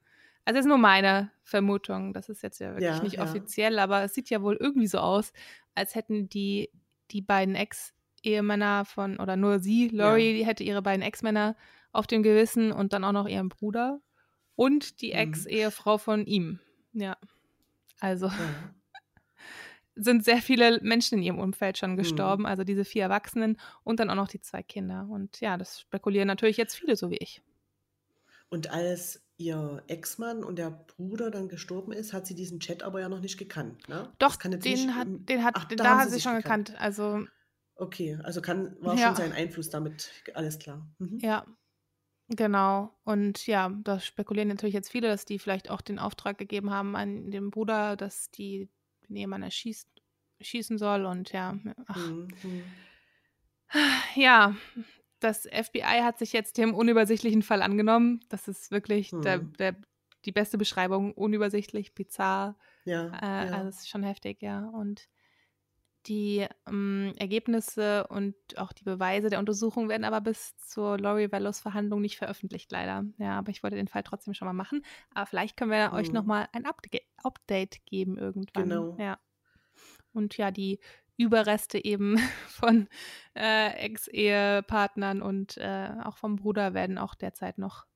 Also ist nur meine Vermutung, das ist jetzt ja wirklich Ja, nicht ja. offiziell, aber es sieht ja wohl irgendwie so aus, als hätten die, die beiden Ex-Ehemänner von, oder nur sie, Laurie, die hätte ihre beiden Ex-Männer auf dem Gewissen und dann auch noch ihren Bruder und die Mhm. Ex-Ehefrau von ihm. Ja. Also, Ja. Sind sehr viele Menschen in ihrem Umfeld schon Mhm. gestorben, also diese vier Erwachsenen und dann auch noch die zwei Kinder. Und ja, das spekulieren natürlich jetzt viele, so wie ich. Und als ihr Ex-Mann und der Bruder dann gestorben ist, hat sie diesen Chat aber ja noch nicht gekannt, ne? Doch, den nicht hat, den hat, Ach, den, da da hat sie sie schon gekannt. gekannt. Also Okay, also kann, war Ja. schon sein Einfluss damit, alles klar. Mhm. Ja, genau. Und ja, da spekulieren natürlich jetzt viele, dass die vielleicht auch den Auftrag gegeben haben an den Bruder, dass die den Ehemann erschießt, schießen soll. Und ja, Mhm. Mhm. ja, das FBI hat sich jetzt dem unübersichtlichen Fall angenommen. Das ist wirklich der, Hm. der, die beste Beschreibung. Unübersichtlich, bizarr. Ja, Äh, ja. Also es ist schon heftig, ja. Und die ähm, Ergebnisse und auch die Beweise der Untersuchung werden aber bis zur Laurie Vallows Verhandlung nicht veröffentlicht, leider. Ja, aber ich wollte den Fall trotzdem schon mal machen. Aber vielleicht können wir euch Mhm. nochmal ein Upda Update geben irgendwann. Genau. Ja. Und ja, die Überreste eben von äh, Ex-Ehepartnern und äh, auch vom Bruder werden auch derzeit noch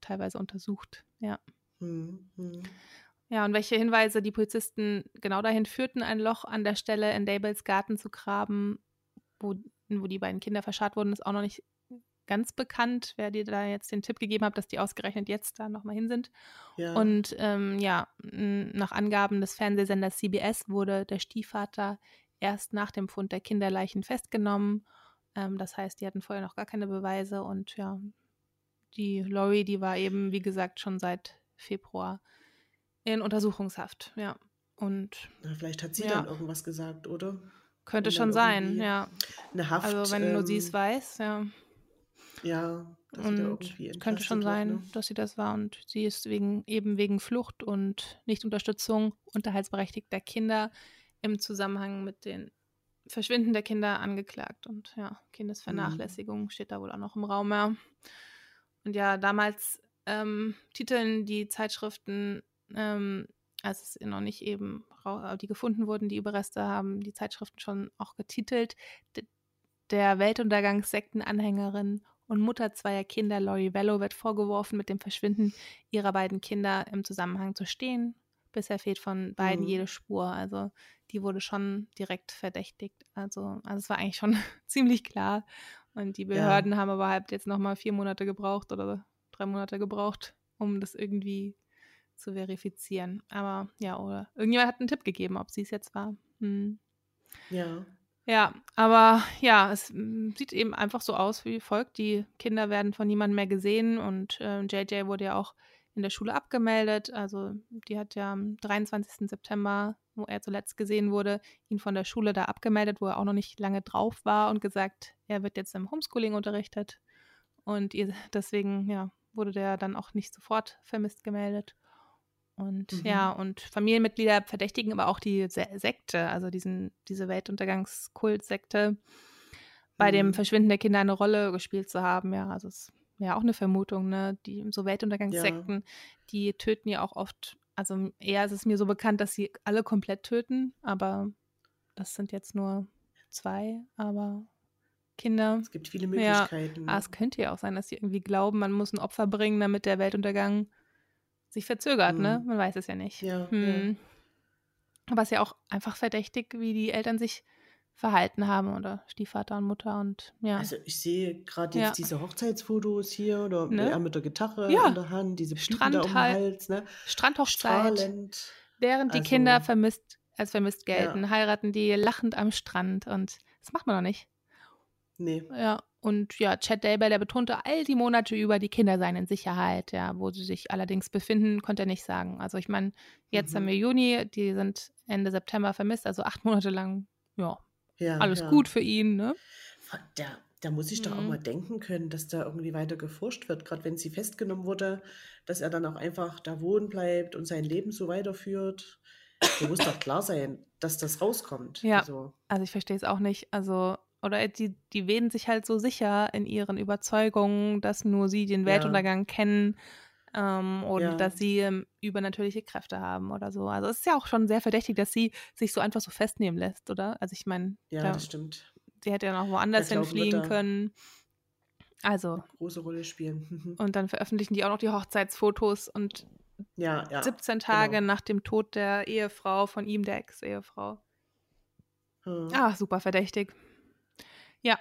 teilweise untersucht. Ja. Mhm. Ja, und welche Hinweise die Polizisten genau dahin führten, ein Loch an der Stelle in Dables Garten zu graben, wo, wo die beiden Kinder verscharrt wurden, ist auch noch nicht ganz bekannt, wer dir da jetzt den Tipp gegeben hat, dass die ausgerechnet jetzt da nochmal hin sind. Ja. Und ähm, ja, nach Angaben des Fernsehsenders CBS wurde der Stiefvater erst nach dem Fund der Kinderleichen festgenommen. Ähm, das heißt, die hatten vorher noch gar keine Beweise und ja, die Lori, die war eben, wie gesagt, schon seit Februar in Untersuchungshaft, ja. Und Na, vielleicht hat sie Ja. dann irgendwas gesagt, oder? könnte schon sein, ja. Eine Haft. Also wenn nur sie es ähm, weiß, ja. Ja, dass sie da Und könnte schon sein, wird, ne? dass sie das war. Und sie ist wegen, eben wegen Flucht und Nichtunterstützung unterhaltsberechtigter Kinder im Zusammenhang mit den Verschwinden der Kinder angeklagt. Und ja, Mhm. Kindesvernachlässigung steht da wohl auch noch im Raum, ja. Und ja, damals ähm, titeln die Zeitschriften, ähm, als es noch nicht eben, rau- die gefunden wurden, die Überreste haben die Zeitschriften schon auch getitelt, der Weltuntergangssektenanhängerin und Mutter zweier Kinder, Lori Vello, wird vorgeworfen, mit dem Verschwinden ihrer beiden Kinder im Zusammenhang zu stehen. Bisher fehlt von beiden Mhm. jede Spur. Also die wurde schon direkt verdächtigt. Also, also es war eigentlich schon ziemlich klar. Und die Behörden haben aber halt jetzt nochmal vier Monate gebraucht oder drei Monate gebraucht, um das irgendwie zu verifizieren. Aber ja, oder irgendjemand hat einen Tipp gegeben, ob sie es jetzt war. Hm. Ja. Ja, aber ja, es mm, sieht eben einfach so aus wie folgt. Die Kinder werden von niemandem mehr gesehen und ähm, JJ wurde ja auch in der Schule abgemeldet. Also die hat ja am 23. September, wo er zuletzt gesehen wurde, ihn von der Schule da abgemeldet, wo er auch noch nicht lange drauf war und gesagt, er wird jetzt im Homeschooling unterrichtet. Und ihr, deswegen, ja, wurde der dann auch nicht sofort vermisst gemeldet. Und Mhm. ja, und Familienmitglieder verdächtigen aber auch die Se Sekte, also diesen, diese Weltuntergangskult-Sekte, bei dem Mhm. Verschwinden der Kinder eine Rolle gespielt zu haben. Ja, also es ist ja auch eine Vermutung, ne? Die so Weltuntergangssekten, die töten ja auch oft, also eher ist es mir so bekannt, dass sie alle komplett töten, aber das sind jetzt nur zwei, aber Kinder. Es gibt viele Ja. Möglichkeiten. Ah, es könnte ja auch sein, dass sie irgendwie glauben, man muss ein Opfer bringen, damit der Weltuntergang sich verzögert, ne? Mhm. Man weiß es ja nicht. Ja, ja. Hm. Aber es ist ja auch einfach verdächtig, wie die Eltern sich verhalten haben oder Stiefvater und Mutter und ja. Also ich sehe gerade jetzt Ja. diese Hochzeitsfotos hier oder Ne? mit der Gitarre Ja. in der Hand, diese Strand da um den. Hals, ne? Strandhochzeit, Strahlend. während die Also- Kinder vermisst, als vermisst gelten, Ja. heiraten die lachend am Strand und das macht man doch nicht. Nee. Ja, und ja, Chad Daybell, der betonte all die Monate über, die Kinder seien in Sicherheit. Ja, wo sie sich allerdings befinden, konnte er nicht sagen. Also ich meine, jetzt Mhm. haben wir Juni, die sind Ende September vermisst, also acht Monate lang, ja, Ja, alles ja. gut für ihn, ne? Da, da muss ich doch auch Mhm. mal denken können, dass da irgendwie weiter geforscht wird, gerade wenn sie festgenommen wurde, dass er dann auch einfach da wohnen bleibt und sein Leben so weiterführt. Mir muss doch klar sein, dass das rauskommt. Ja. Also, Also ich verstehe es auch nicht. Also, oder die, die wähnen sich halt so sicher in ihren Überzeugungen, dass nur sie den Ja. Weltuntergang kennen ähm, und Ja. dass sie ähm, übernatürliche Kräfte haben oder so. Also es ist ja auch schon sehr verdächtig, dass sie sich so einfach so festnehmen lässt, oder? Also ich meine, ja, da- das stimmt. sie hätte ja noch woanders Ja, hinfliegen können. Also, Große Rolle spielen. Und dann veröffentlichen die auch noch die Hochzeitsfotos und Ja, ja. 17 Tage genau. nach dem Tod der Ehefrau von ihm, der Ex-Ehefrau. Hm. Ah, super verdächtig. Ja.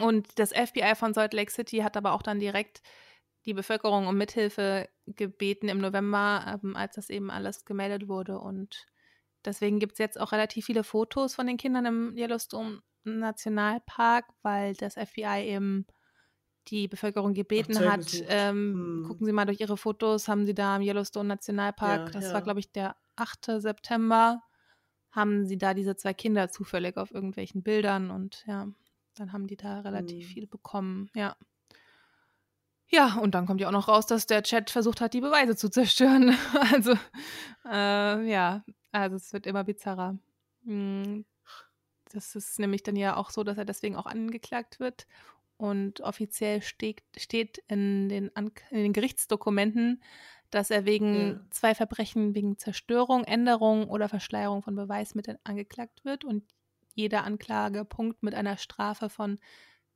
Und das FBI von Salt Lake City hat aber auch dann direkt die Bevölkerung um Mithilfe gebeten im November, ähm, als das eben alles gemeldet wurde. Und deswegen gibt es jetzt auch relativ viele Fotos von den Kindern im Yellowstone Nationalpark, weil das FBI eben die Bevölkerung gebeten Zeugen hat, ähm, Hm. gucken Sie mal durch Ihre Fotos, haben Sie da im Yellowstone Nationalpark, Ja, das ja. war glaube ich der 8. September, haben Sie da diese zwei Kinder zufällig auf irgendwelchen Bildern und ja, dann haben die da relativ Hm. viel bekommen, ja. Ja, und dann kommt ja auch noch raus, dass der Chat versucht hat, die Beweise zu zerstören. Also, äh, ja, also es wird immer bizarrer. Hm, Das ist nämlich dann ja auch so, dass er deswegen auch angeklagt wird. Und offiziell steht, steht in, den An in den Gerichtsdokumenten, dass er wegen Ja. zwei Verbrechen wegen Zerstörung, Änderung oder Verschleierung von Beweismitteln angeklagt wird und jeder Anklagepunkt mit einer Strafe von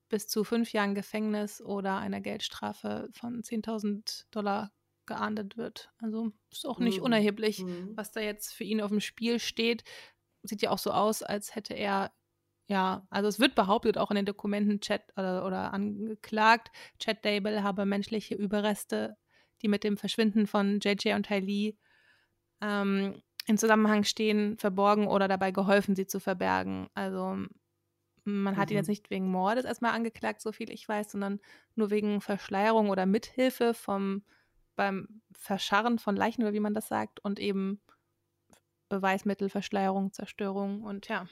bis zu fünf Jahren Gefängnis oder einer Geldstrafe von 10.000 Dollar geahndet wird. Also ist auch nicht Hm. unerheblich, Hm. was da jetzt für ihn auf dem Spiel steht. Sieht ja auch so aus, als hätte er, ja, also es wird behauptet auch in den Dokumenten Chat oder, oder angeklagt, Chad Dable habe menschliche Überreste, die mit dem Verschwinden von JJ und Ty Lee ähm, in Zusammenhang stehen, verborgen oder dabei geholfen, sie zu verbergen. Also man hat ihn Mhm. jetzt nicht wegen Mordes erstmal angeklagt, so viel ich weiß, sondern nur wegen Verschleierung oder Mithilfe vom beim Verscharren von Leichen oder wie man das sagt und eben Beweismittel, Verschleierung, Zerstörung und ja.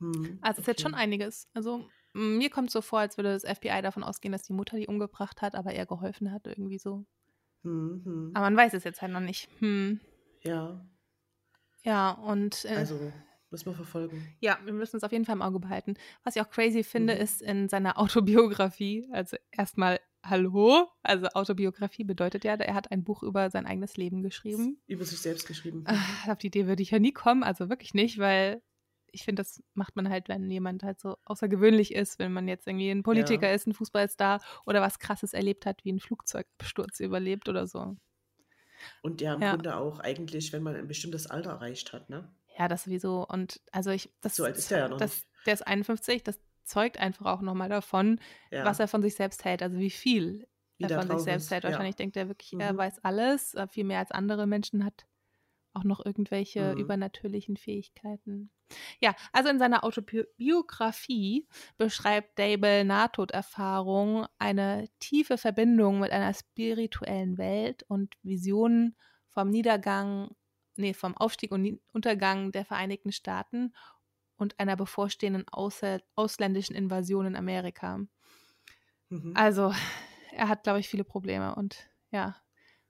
Hm. Also es ist jetzt schon Okay. einiges. Also mir kommt so vor, als würde das FBI davon ausgehen, dass die Mutter die umgebracht hat, aber er geholfen hat irgendwie so. Hm, hm. Aber man weiß es jetzt halt noch nicht. Hm. Ja, Ja, und äh, also müssen wir verfolgen. ja, wir müssen es auf jeden Fall im Auge behalten. Was ich auch crazy finde, Mhm. ist in seiner Autobiografie, also erstmal Hallo, also Autobiografie bedeutet ja, er hat ein Buch über sein eigenes Leben geschrieben. Über sich selbst geschrieben. Ah, Auf die Idee würde ich ja nie kommen, also wirklich nicht, weil ich finde, das macht man halt, wenn jemand halt so außergewöhnlich ist, wenn man jetzt irgendwie ein Politiker Ja. ist, ein Fußballstar oder was Krasses erlebt hat, wie ein Flugzeugabsturz überlebt oder so. Und ja, im Ja. Grunde auch eigentlich, wenn man ein bestimmtes Alter erreicht hat, ne? Ja, das sowieso. Und also ich, das, So alt ist er ja noch das, nicht. der ist 51, das zeugt einfach auch nochmal davon, Ja. was er von sich selbst hält, also wie viel Wie er der von sich selbst ist, hält. Wahrscheinlich denkt er wirklich, er Mhm. weiß alles, viel mehr als andere Menschen hat auch noch irgendwelche Mhm. übernatürlichen Fähigkeiten. Ja, also in seiner Autobiografie beschreibt Dable Nahtoderfahrung eine tiefe Verbindung mit einer spirituellen Welt und Visionen vom Niedergang, nee, vom Aufstieg und Untergang der Vereinigten Staaten und einer bevorstehenden außer, ausländischen Invasion in Amerika. Mhm. Also, er hat, glaube ich, viele Probleme und ja,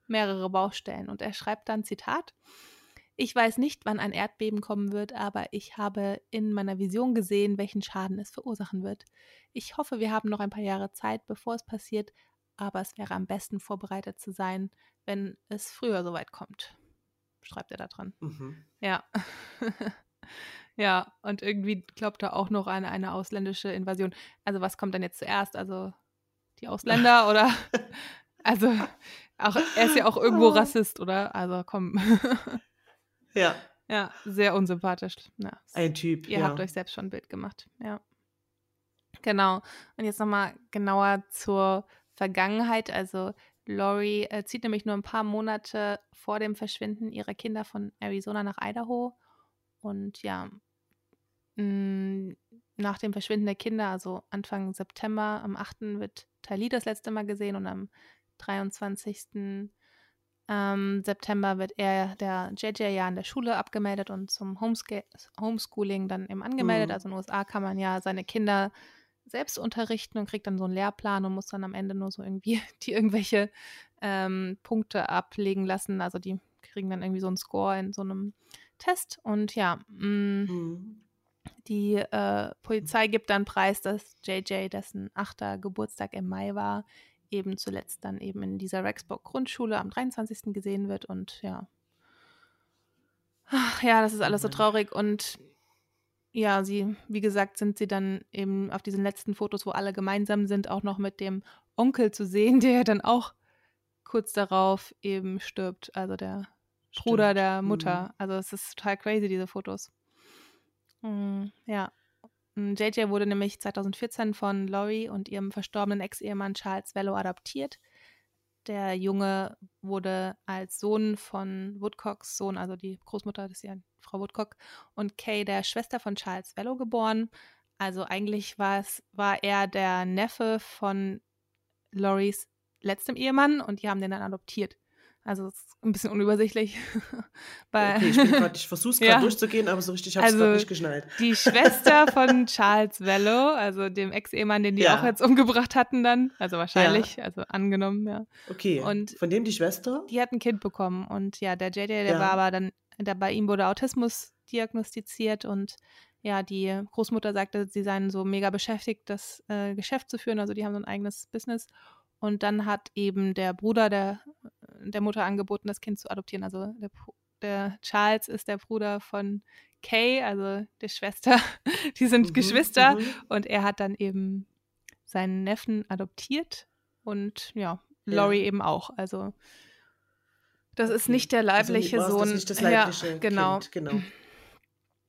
mehrere Baustellen. Und er schreibt dann, Zitat, ich weiß nicht, wann ein Erdbeben kommen wird, aber ich habe in meiner Vision gesehen, welchen Schaden es verursachen wird. Ich hoffe, wir haben noch ein paar Jahre Zeit, bevor es passiert, aber es wäre am besten vorbereitet zu sein, wenn es früher soweit kommt. Schreibt er da dran. Mhm. Ja. ja, und irgendwie glaubt er auch noch an eine ausländische Invasion. Also was kommt dann jetzt zuerst? Also die Ausländer oder? Also auch, er ist ja auch irgendwo Rassist, oder? Also komm. Ja, ja, sehr unsympathisch. Ja, ein Typ. ihr ja. habt euch selbst schon ein Bild gemacht. Ja. Genau. Und jetzt nochmal genauer zur Vergangenheit. Also Lori äh, zieht nämlich nur ein paar Monate vor dem Verschwinden ihrer Kinder von Arizona nach Idaho. Und ja, mh, nach dem Verschwinden der Kinder, also Anfang September, am 8. wird Tali das letzte Mal gesehen und am 23. Ähm, September wird er der JJ ja an der Schule abgemeldet und zum Homesca Homeschooling dann eben angemeldet. Mhm. Also in den USA kann man ja seine Kinder selbst unterrichten und kriegt dann so einen Lehrplan und muss dann am Ende nur so irgendwie die irgendwelche ähm, Punkte ablegen lassen. Also die kriegen dann irgendwie so einen Score in so einem Test. Und ja, mh, Mhm. die äh, Polizei gibt dann preis, dass JJ, dessen achter Geburtstag im Mai war, eben zuletzt dann eben in dieser Rexburg Grundschule am 23. gesehen wird. Und ja. Ach, ja, das ist alles so traurig. Und ja, sie, wie gesagt, sind sie dann eben auf diesen letzten Fotos, wo alle gemeinsam sind, auch noch mit dem Onkel zu sehen, der dann auch kurz darauf eben stirbt. Also der Bruder Stimmt. der Mhm. Mutter. Also es ist total crazy, diese Fotos. Mm, ja. JJ wurde nämlich 2014 von Laurie und ihrem verstorbenen Ex-Ehemann Charles Vello adoptiert. Der Junge wurde als Sohn von Woodcocks Sohn, also die Großmutter, das ist ja Frau Woodcock, und Kay, der Schwester von Charles Vello, geboren. Also eigentlich war er der Neffe von Loris letztem Ehemann und die haben den dann adoptiert. Also es ist ein bisschen unübersichtlich. Bei, okay, ich, ich versuche es gerade ja. durchzugehen, aber so richtig habe ich es also, nicht geschnallt. Die Schwester von Charles Vello, also dem Ex-Ehemann, den die ja. auch jetzt umgebracht hatten dann, also wahrscheinlich, ja. also angenommen, ja. Okay, und von dem die Schwester? Die hat ein Kind bekommen und ja, der JJ, der war aber dann, der, bei ihm wurde Autismus diagnostiziert und ja, die Großmutter sagte, sie seien so mega beschäftigt, das äh, Geschäft zu führen, also die haben so ein eigenes Business und dann hat eben der Bruder der, der Mutter angeboten, das Kind zu adoptieren. Also der, der Charles ist der Bruder von Kay, also der Schwester. Die sind mhm, Geschwister. Mhm. Und er hat dann eben seinen Neffen adoptiert und ja, Laurie ja. eben auch. Also das ist nicht der also leibliche also, Sohn. Das nicht das leibliche ja, genau. Kind, genau.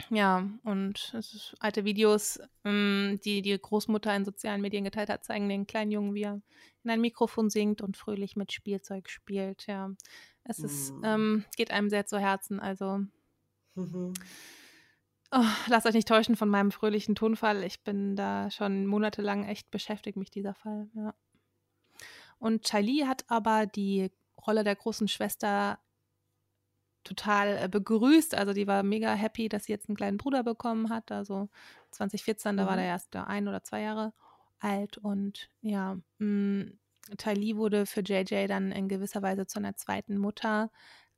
Ja, und es alte Videos, ähm, die die Großmutter in sozialen Medien geteilt hat, zeigen den kleinen Jungen, wie er in ein Mikrofon singt und fröhlich mit Spielzeug spielt. Ja, es ist, mhm. ähm, geht einem sehr zu Herzen. Also mhm. oh, lasst euch nicht täuschen von meinem fröhlichen Tonfall. Ich bin da schon monatelang echt beschäftigt, mich dieser Fall. Ja. Und Charlie hat aber die Rolle der großen Schwester total äh, begrüßt. Also die war mega happy, dass sie jetzt einen kleinen Bruder bekommen hat. Also 2014, mhm. da war mhm. der erst ein oder zwei Jahre alt. Und ja, mm, Tylee wurde für JJ dann in gewisser Weise zu einer zweiten Mutter.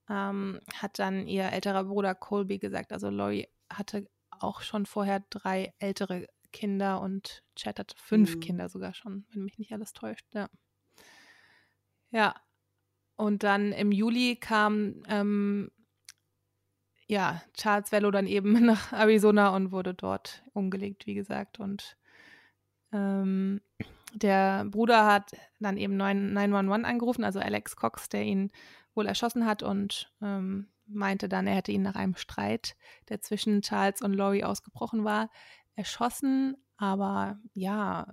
Ähm, hat dann ihr älterer Bruder Colby gesagt. Also Laurie hatte auch schon vorher drei ältere Kinder und Chad hatte fünf mhm. Kinder sogar schon, wenn mich nicht alles täuscht. Ja. Ja, und dann im Juli kam ähm, ja, Charles Vello dann eben nach Arizona und wurde dort umgelegt, wie gesagt. Und ähm, der Bruder hat dann eben 911 angerufen, also Alex Cox, der ihn wohl erschossen hat und ähm, meinte dann, er hätte ihn nach einem Streit, der zwischen Charles und Laurie ausgebrochen war, erschossen. Aber ja,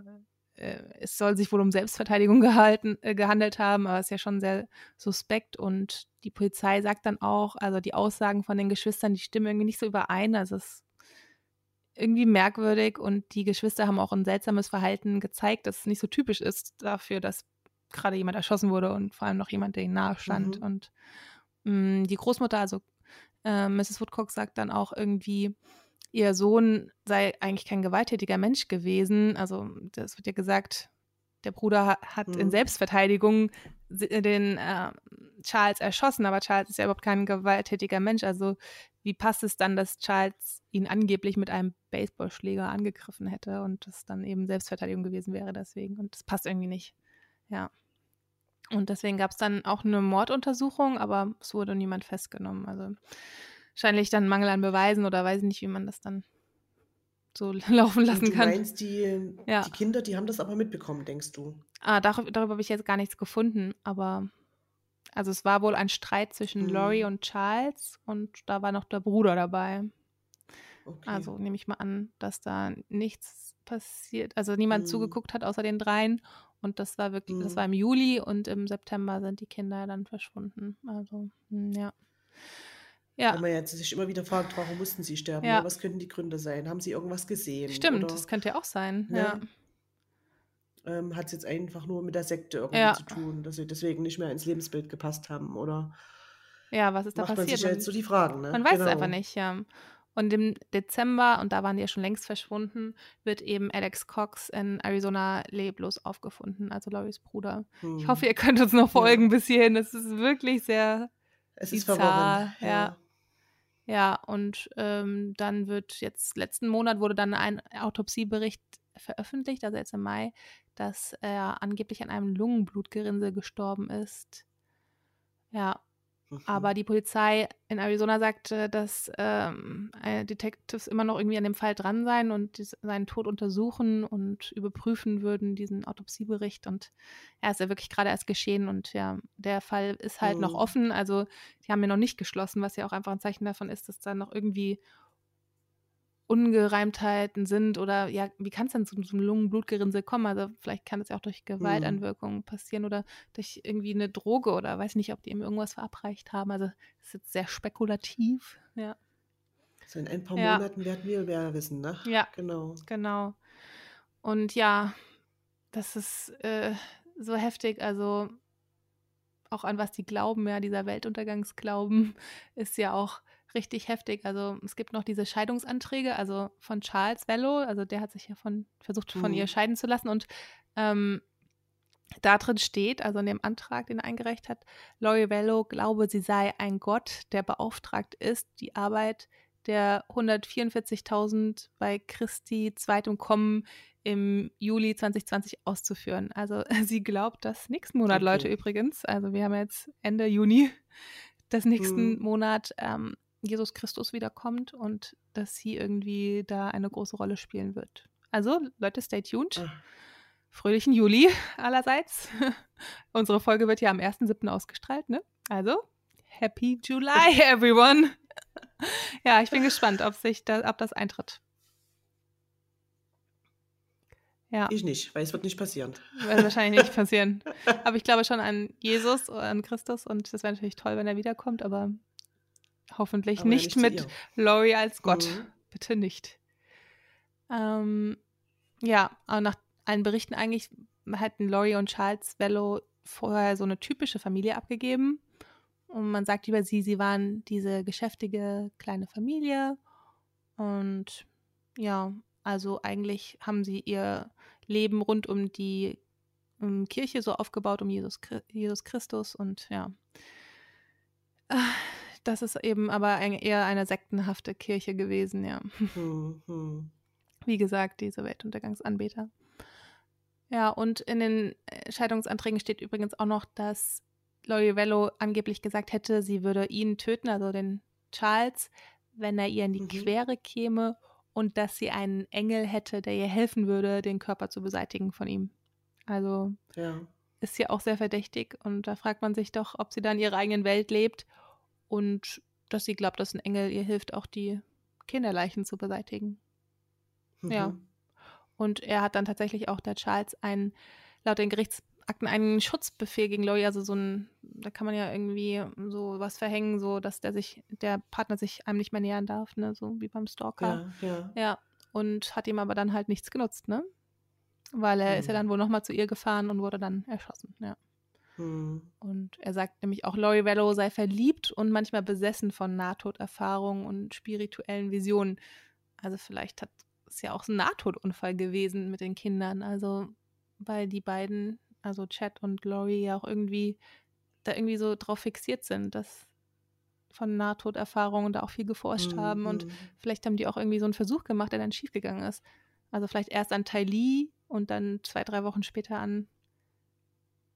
äh, es soll sich wohl um Selbstverteidigung gehalten, äh, gehandelt haben, aber es ist ja schon sehr suspekt und die Polizei sagt dann auch, also die Aussagen von den Geschwistern, die stimmen irgendwie nicht so überein. Also es ist irgendwie merkwürdig und die Geschwister haben auch ein seltsames Verhalten gezeigt, das nicht so typisch ist dafür, dass gerade jemand erschossen wurde und vor allem noch jemand, der ihnen nahe stand. Mhm. Und mh, mm, die Großmutter, also äh, Mrs. Woodcock, sagt dann auch irgendwie, ihr Sohn sei eigentlich kein gewalttätiger Mensch gewesen. Also das wird ja gesagt, der Bruder hat mhm. in Selbstverteidigung den äh, Charles erschossen, aber Charles ist ja überhaupt kein gewalttätiger Mensch. Also wie passt es dann, dass Charles ihn angeblich mit einem Baseballschläger angegriffen hätte und das dann eben Selbstverteidigung gewesen wäre deswegen. Und das passt irgendwie nicht. Ja. Und deswegen gab es dann auch eine Morduntersuchung, aber es wurde niemand festgenommen. Also wahrscheinlich dann Mangel an Beweisen oder weiß nicht, wie man das dann so laufen lassen du kann. Du meinst, die, ja. die Kinder, die haben das aber mitbekommen, denkst du? Ah, darüber, darüber habe ich jetzt gar nichts gefunden, aber also es war wohl ein Streit zwischen hm. Laurie und Charles und da war noch der Bruder dabei. Okay. Also nehme ich mal an, dass da nichts passiert, also niemand hm. zugeguckt hat außer den dreien und das war wirklich, hm. das war im Juli und im September sind die Kinder dann verschwunden. Also hm, ja. Ja. Wenn man jetzt sich immer wieder fragt, warum mussten sie sterben? Ja. Was könnten die Gründe sein? Haben sie irgendwas gesehen? Stimmt, oder, das könnte ja auch sein. Ne? Ja. Ähm, Hat es jetzt einfach nur mit der Sekte irgendwie ja. zu tun, dass sie deswegen nicht mehr ins Lebensbild gepasst haben? Oder ja, was ist da passiert? Man sich ja jetzt so die Fragen. Ne? Man weiß genau. es einfach nicht, ja. Und im Dezember, und da waren die ja schon längst verschwunden, wird eben Alex Cox in Arizona leblos aufgefunden, also Loris Bruder. Hm. Ich hoffe, ihr könnt uns noch folgen ja. bis hierhin. Es ist wirklich sehr es ist bizarr. Ja. ja. Ja, und ähm, dann wird jetzt, letzten Monat wurde dann ein Autopsiebericht veröffentlicht, also jetzt im Mai, dass er angeblich an einem Lungenblutgerinnsel gestorben ist. Ja. Aber die Polizei in Arizona sagte, dass ähm, Detectives immer noch irgendwie an dem Fall dran seien und seinen Tod untersuchen und überprüfen würden, diesen Autopsiebericht. Und er ist ja wirklich gerade erst geschehen und ja, der Fall ist halt mhm. noch offen. Also die haben ja noch nicht geschlossen, was ja auch einfach ein Zeichen davon ist, dass da noch irgendwie Ungereimtheiten sind oder ja, wie kann es denn zu, zum Lungenblutgerinnsel kommen? Also vielleicht kann es ja auch durch Mhm. Gewalteinwirkungen passieren oder durch irgendwie eine Droge oder weiß nicht, ob die ihm irgendwas verabreicht haben. Also das ist jetzt sehr spekulativ. Ja, So in ein paar Ja. Monaten werden wir mehr wissen, ne? Ja. Genau. genau. Und ja, das ist äh, so heftig. Also auch an was die glauben, ja, dieser Weltuntergangsglauben ist ja auch richtig heftig. Also es gibt noch diese Scheidungsanträge, also von Charles Vello, also der hat sich ja von versucht von Mhm. ihr scheiden zu lassen und ähm, da drin steht, also in dem Antrag, den er eingereicht hat, Laurie Vello glaube, sie sei ein Gott, der beauftragt ist, die Arbeit der 144.000 bei Christi zweitem Kommen im Juli 2020 auszuführen. Also sie glaubt, dass nächsten Monat, Okay. Leute übrigens, also wir haben jetzt Ende Juni, dass nächsten Mhm. Monat ähm, Jesus Christus wiederkommt und dass sie irgendwie da eine große Rolle spielen wird. Also Leute, stay tuned. Ah, Fröhlichen Juli allerseits. Unsere Folge wird ja am 1.7. ausgestrahlt, ne? Also, Happy July, everyone. ja, ich bin gespannt, ob, sich da, ob das eintritt. Ja, ich nicht, weil es wird nicht passieren. wird wahrscheinlich nicht passieren. Aber ich glaube schon an Jesus an Christus und das wäre natürlich toll, wenn er wiederkommt, aber hoffentlich Aber nicht mit ihr. Laurie als Gott. Mhm. Bitte nicht. Ähm, ja, aber nach allen Berichten eigentlich hatten Laurie und Charles Vello vorher so eine typische Familie abgegeben. Und man sagt über sie, sie waren diese geschäftige kleine Familie. Und ja, also eigentlich haben sie ihr Leben rund um die um Kirche so aufgebaut, um Jesus, Jesus Christus. Und ja, das ist eben aber ein, eher eine sektenhafte Kirche gewesen, ja. Hm, hm. Wie gesagt, diese Weltuntergangsanbeter. Ja, und in den äh, Scheidungsanträgen steht übrigens auch noch, dass Laurie Vello angeblich gesagt hätte, sie würde ihn töten, also den Charles, wenn er ihr in die Mhm. Quere käme und dass sie einen Engel hätte, der ihr helfen würde, den Körper zu beseitigen von ihm. Also Ja. ist ja auch sehr verdächtig und da fragt man sich doch, ob sie da in ihrer eigenen Welt lebt und dass sie glaubt, dass ein Engel ihr hilft, auch die Kinderleichen zu beseitigen. Ja. Mhm. Und er hat dann tatsächlich auch der Charles einen, laut den Gerichtsakten, einen Schutzbefehl gegen Laurie, also so ein, da kann man ja irgendwie so was verhängen, so dass der sich, der Partner sich einem nicht mehr nähern darf, ne, so wie beim Stalker. Ja, ja. Ja, und hat ihm aber dann halt nichts genutzt, ne? Weil er ist ja dann wohl nochmal zu ihr gefahren und wurde dann erschossen, ja. Hm. Und er sagt nämlich auch, Laurie Vello sei verliebt und manchmal besessen von Nahtoderfahrungen und spirituellen Visionen. Also vielleicht hat es ja auch so ein Nahtotunfall gewesen mit den Kindern. Also weil die beiden, also Chad und Laurie ja auch irgendwie da irgendwie so drauf fixiert sind, dass von Nahtoderfahrungen da auch viel geforscht Hm, haben und hm. vielleicht haben die auch irgendwie so einen Versuch gemacht, der dann schiefgegangen ist. Also vielleicht erst an Ty Lee und dann zwei, drei Wochen später an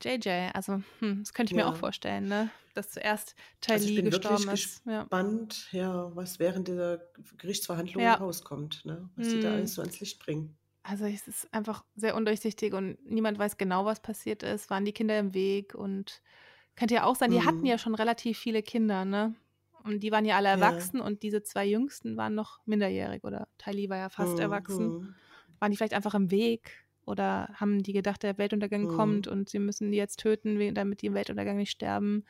JJ. Also, hm, das könnte ich mir Ja. auch vorstellen, ne? Dass zuerst Ty Also ich bin wirklich gestorben ist. Ja. Spannend, ja, was während dieser Gerichtsverhandlungen Ja. rauskommt, ne? Was die da Hm. alles so ans Licht bringen. Also es ist einfach sehr undurchsichtig und niemand weiß genau, was passiert ist. Waren die Kinder im Weg und könnte ja auch sein, die hatten Mhm. ja schon relativ viele Kinder, ne? Und die waren ja alle Ja. erwachsen und diese zwei Jüngsten waren noch minderjährig oder Ty Lee war ja fast Hm, erwachsen. hm. Waren die vielleicht einfach im Weg oder haben die gedacht, der Weltuntergang Mhm. kommt und sie müssen die jetzt töten, damit die im Weltuntergang nicht sterben?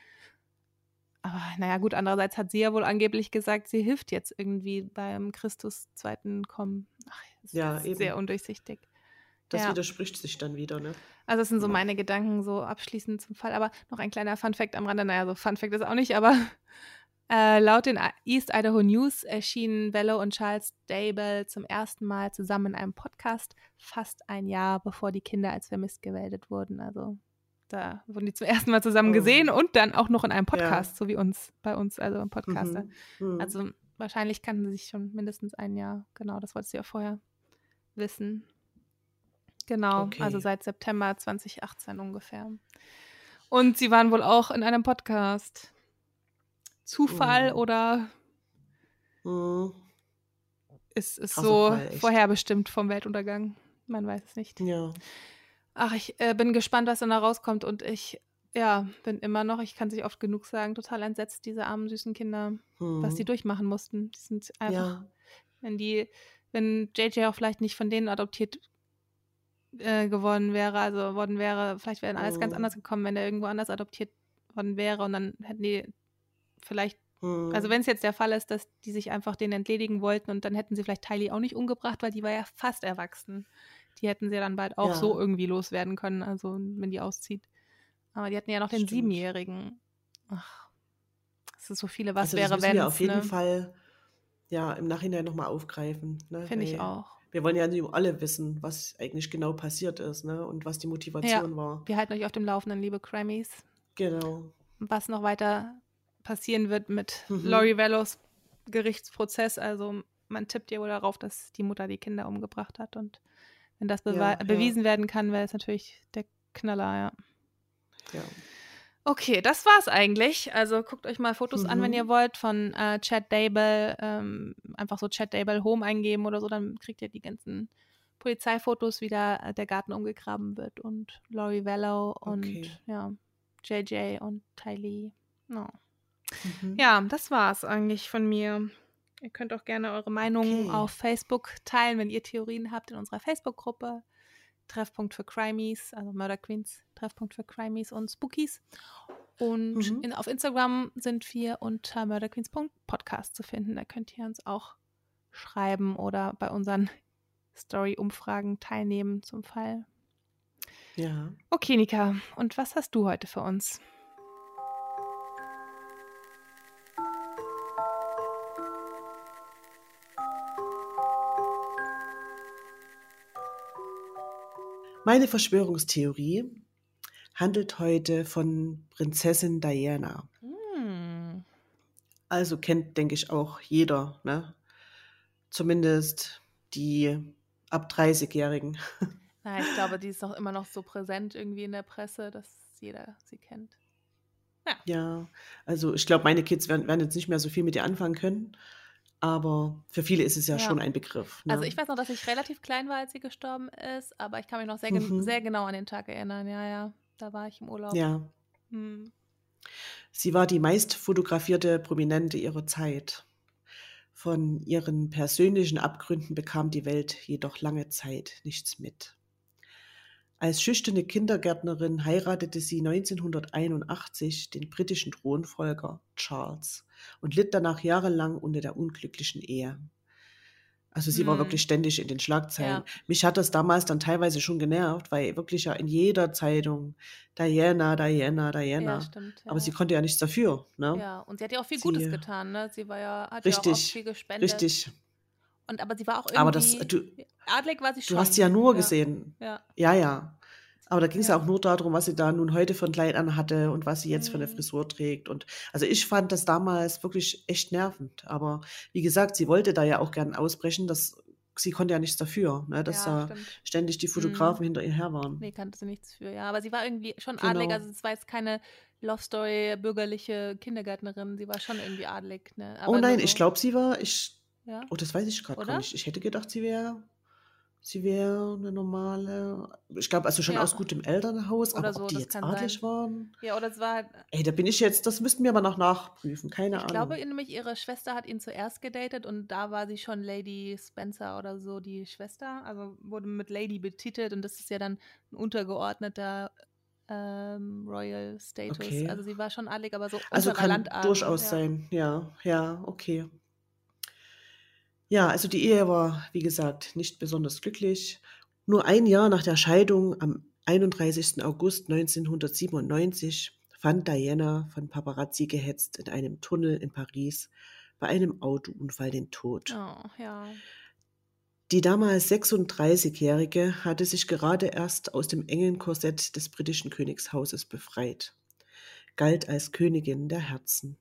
Aber naja, gut, andererseits hat sie ja wohl angeblich gesagt, sie hilft jetzt irgendwie beim Christus zweiten Kommen. Ach, es Ja, ist eben. sehr undurchsichtig. Das Ja. widerspricht sich dann wieder, ne? Also das sind so Ja. meine Gedanken so abschließend zum Fall. Aber noch ein kleiner Funfact am Rande. Naja, so Funfact ist auch nicht, aber äh, laut den East Idaho News erschienen Bello und Charles Dable zum ersten Mal zusammen in einem Podcast, fast ein Jahr bevor die Kinder als vermisst gemeldet wurden. Also da wurden die zum ersten Mal zusammen Oh. gesehen und dann auch noch in einem Ja. Podcast, so wie uns, bei uns, also im Podcaster. Mhm. Hm. Also wahrscheinlich kannten sie sich schon mindestens ein Jahr. Genau, das wolltest du ja vorher wissen. Genau, Okay. also seit September 2018 ungefähr. Und sie waren wohl auch in einem Podcast. Zufall Mhm. oder Hm. ist es so Fall, vorherbestimmt vom Weltuntergang? Man weiß es nicht. Ja. Ach, ich äh, bin gespannt, was dann da rauskommt und ich, ja, bin immer noch, ich kann es nicht oft genug sagen, total entsetzt, diese armen, süßen Kinder, was Hm. die durchmachen mussten. Die sind einfach Ja. Wenn die, wenn JJ auch vielleicht nicht von denen adoptiert äh, geworden wäre, also worden wäre, vielleicht wäre alles ganz Mhm. anders gekommen, wenn er irgendwo anders adoptiert worden wäre und dann hätten die vielleicht, Mhm. also wenn es jetzt der Fall ist, dass die sich einfach den entledigen wollten und dann hätten sie vielleicht Tylee auch nicht umgebracht, weil die war ja fast erwachsen. Die hätten sie ja dann bald auch Ja. so irgendwie loswerden können, also wenn die auszieht. Aber die hatten ja noch den Stimmt. Siebenjährigen. Ach, es ist so viele, was also das wäre, wenn. wir auf jeden ne? Fall ja im Nachhinein nochmal aufgreifen. Ne? Finde ich auch. Wir wollen ja alle wissen, was eigentlich genau passiert ist, ne? Und was die Motivation war. Wir halten euch auf dem Laufenden, liebe Grammys. Genau. was noch weiter passieren wird mit Mhm. Lori Vellos Gerichtsprozess. Also man tippt ja wohl darauf, dass die Mutter die Kinder umgebracht hat. Und wenn das Ja, ja. bewiesen werden kann, wäre es natürlich der Knaller, ja. Ja. Okay, das war's eigentlich. Also guckt euch mal Fotos an, wenn Mhm. ihr wollt, von äh, Chad Dable. Ähm, einfach so Chad Dable Home eingeben oder so, dann kriegt ihr die ganzen Polizeifotos, wie da äh, der Garten umgegraben wird und Lori Vello und Okay. ja, JJ und Tylee. No. Mhm. Ja, das war's eigentlich von mir. Ihr könnt auch gerne eure Meinungen Okay. auf Facebook teilen, wenn ihr Theorien habt in unserer Facebook-Gruppe. Treffpunkt für Crimies, also Murder Queens, Treffpunkt für Crimies und Spookies. Und Mhm. in, auf Instagram sind wir unter murderqueens.podcast zu finden. Da könnt ihr uns auch schreiben oder bei unseren Story-Umfragen teilnehmen zum Fall. Ja. Okay, Nika, und was hast du heute für uns? Meine Verschwörungstheorie handelt heute von Prinzessin Diana. Hm. Also kennt, denke ich, auch jeder, ne? Zumindest die ab 30-Jährigen. Na, ich glaube, die ist doch immer noch so präsent irgendwie in der Presse, dass jeder sie kennt. Ja, also ich glaube, meine Kids werden, werden jetzt nicht mehr so viel mit ihr anfangen können, aber für viele ist es ja, Ja. schon ein Begriff. Ne? Also ich weiß noch, dass ich relativ klein war, als sie gestorben ist, aber ich kann mich noch sehr, Mhm. sehr genau an den Tag erinnern. Ja, ja, da war ich im Urlaub. ja, Hm. sie war die meist fotografierte Prominente ihrer Zeit. Von ihren persönlichen Abgründen bekam die Welt jedoch lange Zeit nichts mit. Als schüchterne Kindergärtnerin heiratete sie 1981 den britischen Thronfolger Charles und litt danach jahrelang unter der unglücklichen Ehe. Also sie war Hm. wirklich ständig in den Schlagzeilen. Ja. Mich hat das damals dann teilweise schon genervt, weil wirklich ja in jeder Zeitung Diana, Diana, Diana. Ja, stimmt. Ja. Aber sie konnte ja nichts dafür, ne? ja, und sie hat ja auch viel Sie- Gutes getan, ne? Sie war ja, hat ja auch Richtig, viel gespendet. Richtig. Und aber sie war auch irgendwie. Aber das, du, Adlig war sie schon. du hast sie ja nur ja. gesehen. Ja. Ja, ja. Aber da ging es ja. Auch nur darum, was sie da nun heute für ein Kleid anhatte und was sie jetzt für eine Mhm. Frisur trägt. Und also ich fand das damals wirklich echt nervend. Aber wie gesagt, sie wollte da ja auch gern ausbrechen. Das, sie konnte ja nichts dafür, ne, dass ja, da stimmt. ständig die Fotografen hinter ihr her waren. Nee, kannte sie nichts für, ja. Aber sie war irgendwie schon Genau. adlig. Also es war jetzt keine Love Story, bürgerliche Kindergärtnerin. Sie war schon irgendwie adlig, ne? oh nein, so, ich glaube, sie war, ich, Ja? oh, das weiß ich gerade gar nicht. Ich hätte gedacht, sie wäre, sie wäre eine normale, ich glaube, also schon Ja. aus gutem Elternhaus, Oder aber so, ob die jetzt adlig sein. waren? Ja, oder es war halt, Ey, da bin ich jetzt, das müssten wir aber noch nachprüfen, keine ich Ahnung. glaube nämlich, ihre Schwester hat ihn zuerst gedatet und da war sie schon Lady Spencer oder so, die Schwester. Also wurde mit Lady betitelt und das ist ja dann ein untergeordneter ähm, Royal Status. Okay. Also sie war schon adlig, aber so Also kann Landadel, durchaus ja. sein, ja, ja, okay. Ja, also die Ehe war, wie gesagt, nicht besonders glücklich. Nur ein Jahr nach der Scheidung, am 31. August 1997, fand Diana von Paparazzi gehetzt in einem Tunnel in Paris bei einem Autounfall den Tod. Oh, ja. Die damals 36-Jährige hatte sich gerade erst aus dem engen Korsett des britischen Königshauses befreit, galt als Königin der Herzen.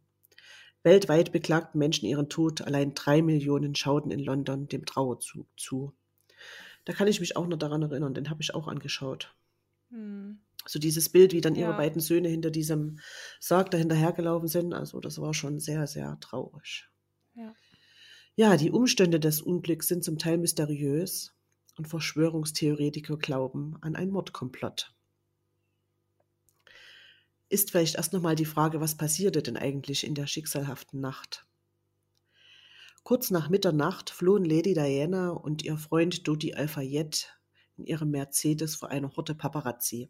Weltweit beklagten Menschen ihren Tod, allein drei Millionen schauten in London dem Trauerzug zu. Da kann ich mich auch noch daran erinnern, den habe ich auch angeschaut. Hm. So dieses Bild, wie dann ihre Ja. beiden Söhne hinter diesem Sarg da hinterhergelaufen sind, also das war schon sehr, sehr traurig. Ja. Ja, die Umstände des Unglücks sind zum Teil mysteriös und Verschwörungstheoretiker glauben an ein Mordkomplott. Ist vielleicht erst nochmal die Frage, was passierte denn eigentlich in der schicksalhaften Nacht? Kurz nach Mitternacht flohen Lady Diana und ihr Freund Dodi Al-Fayed in ihrem Mercedes vor einer Horde Paparazzi,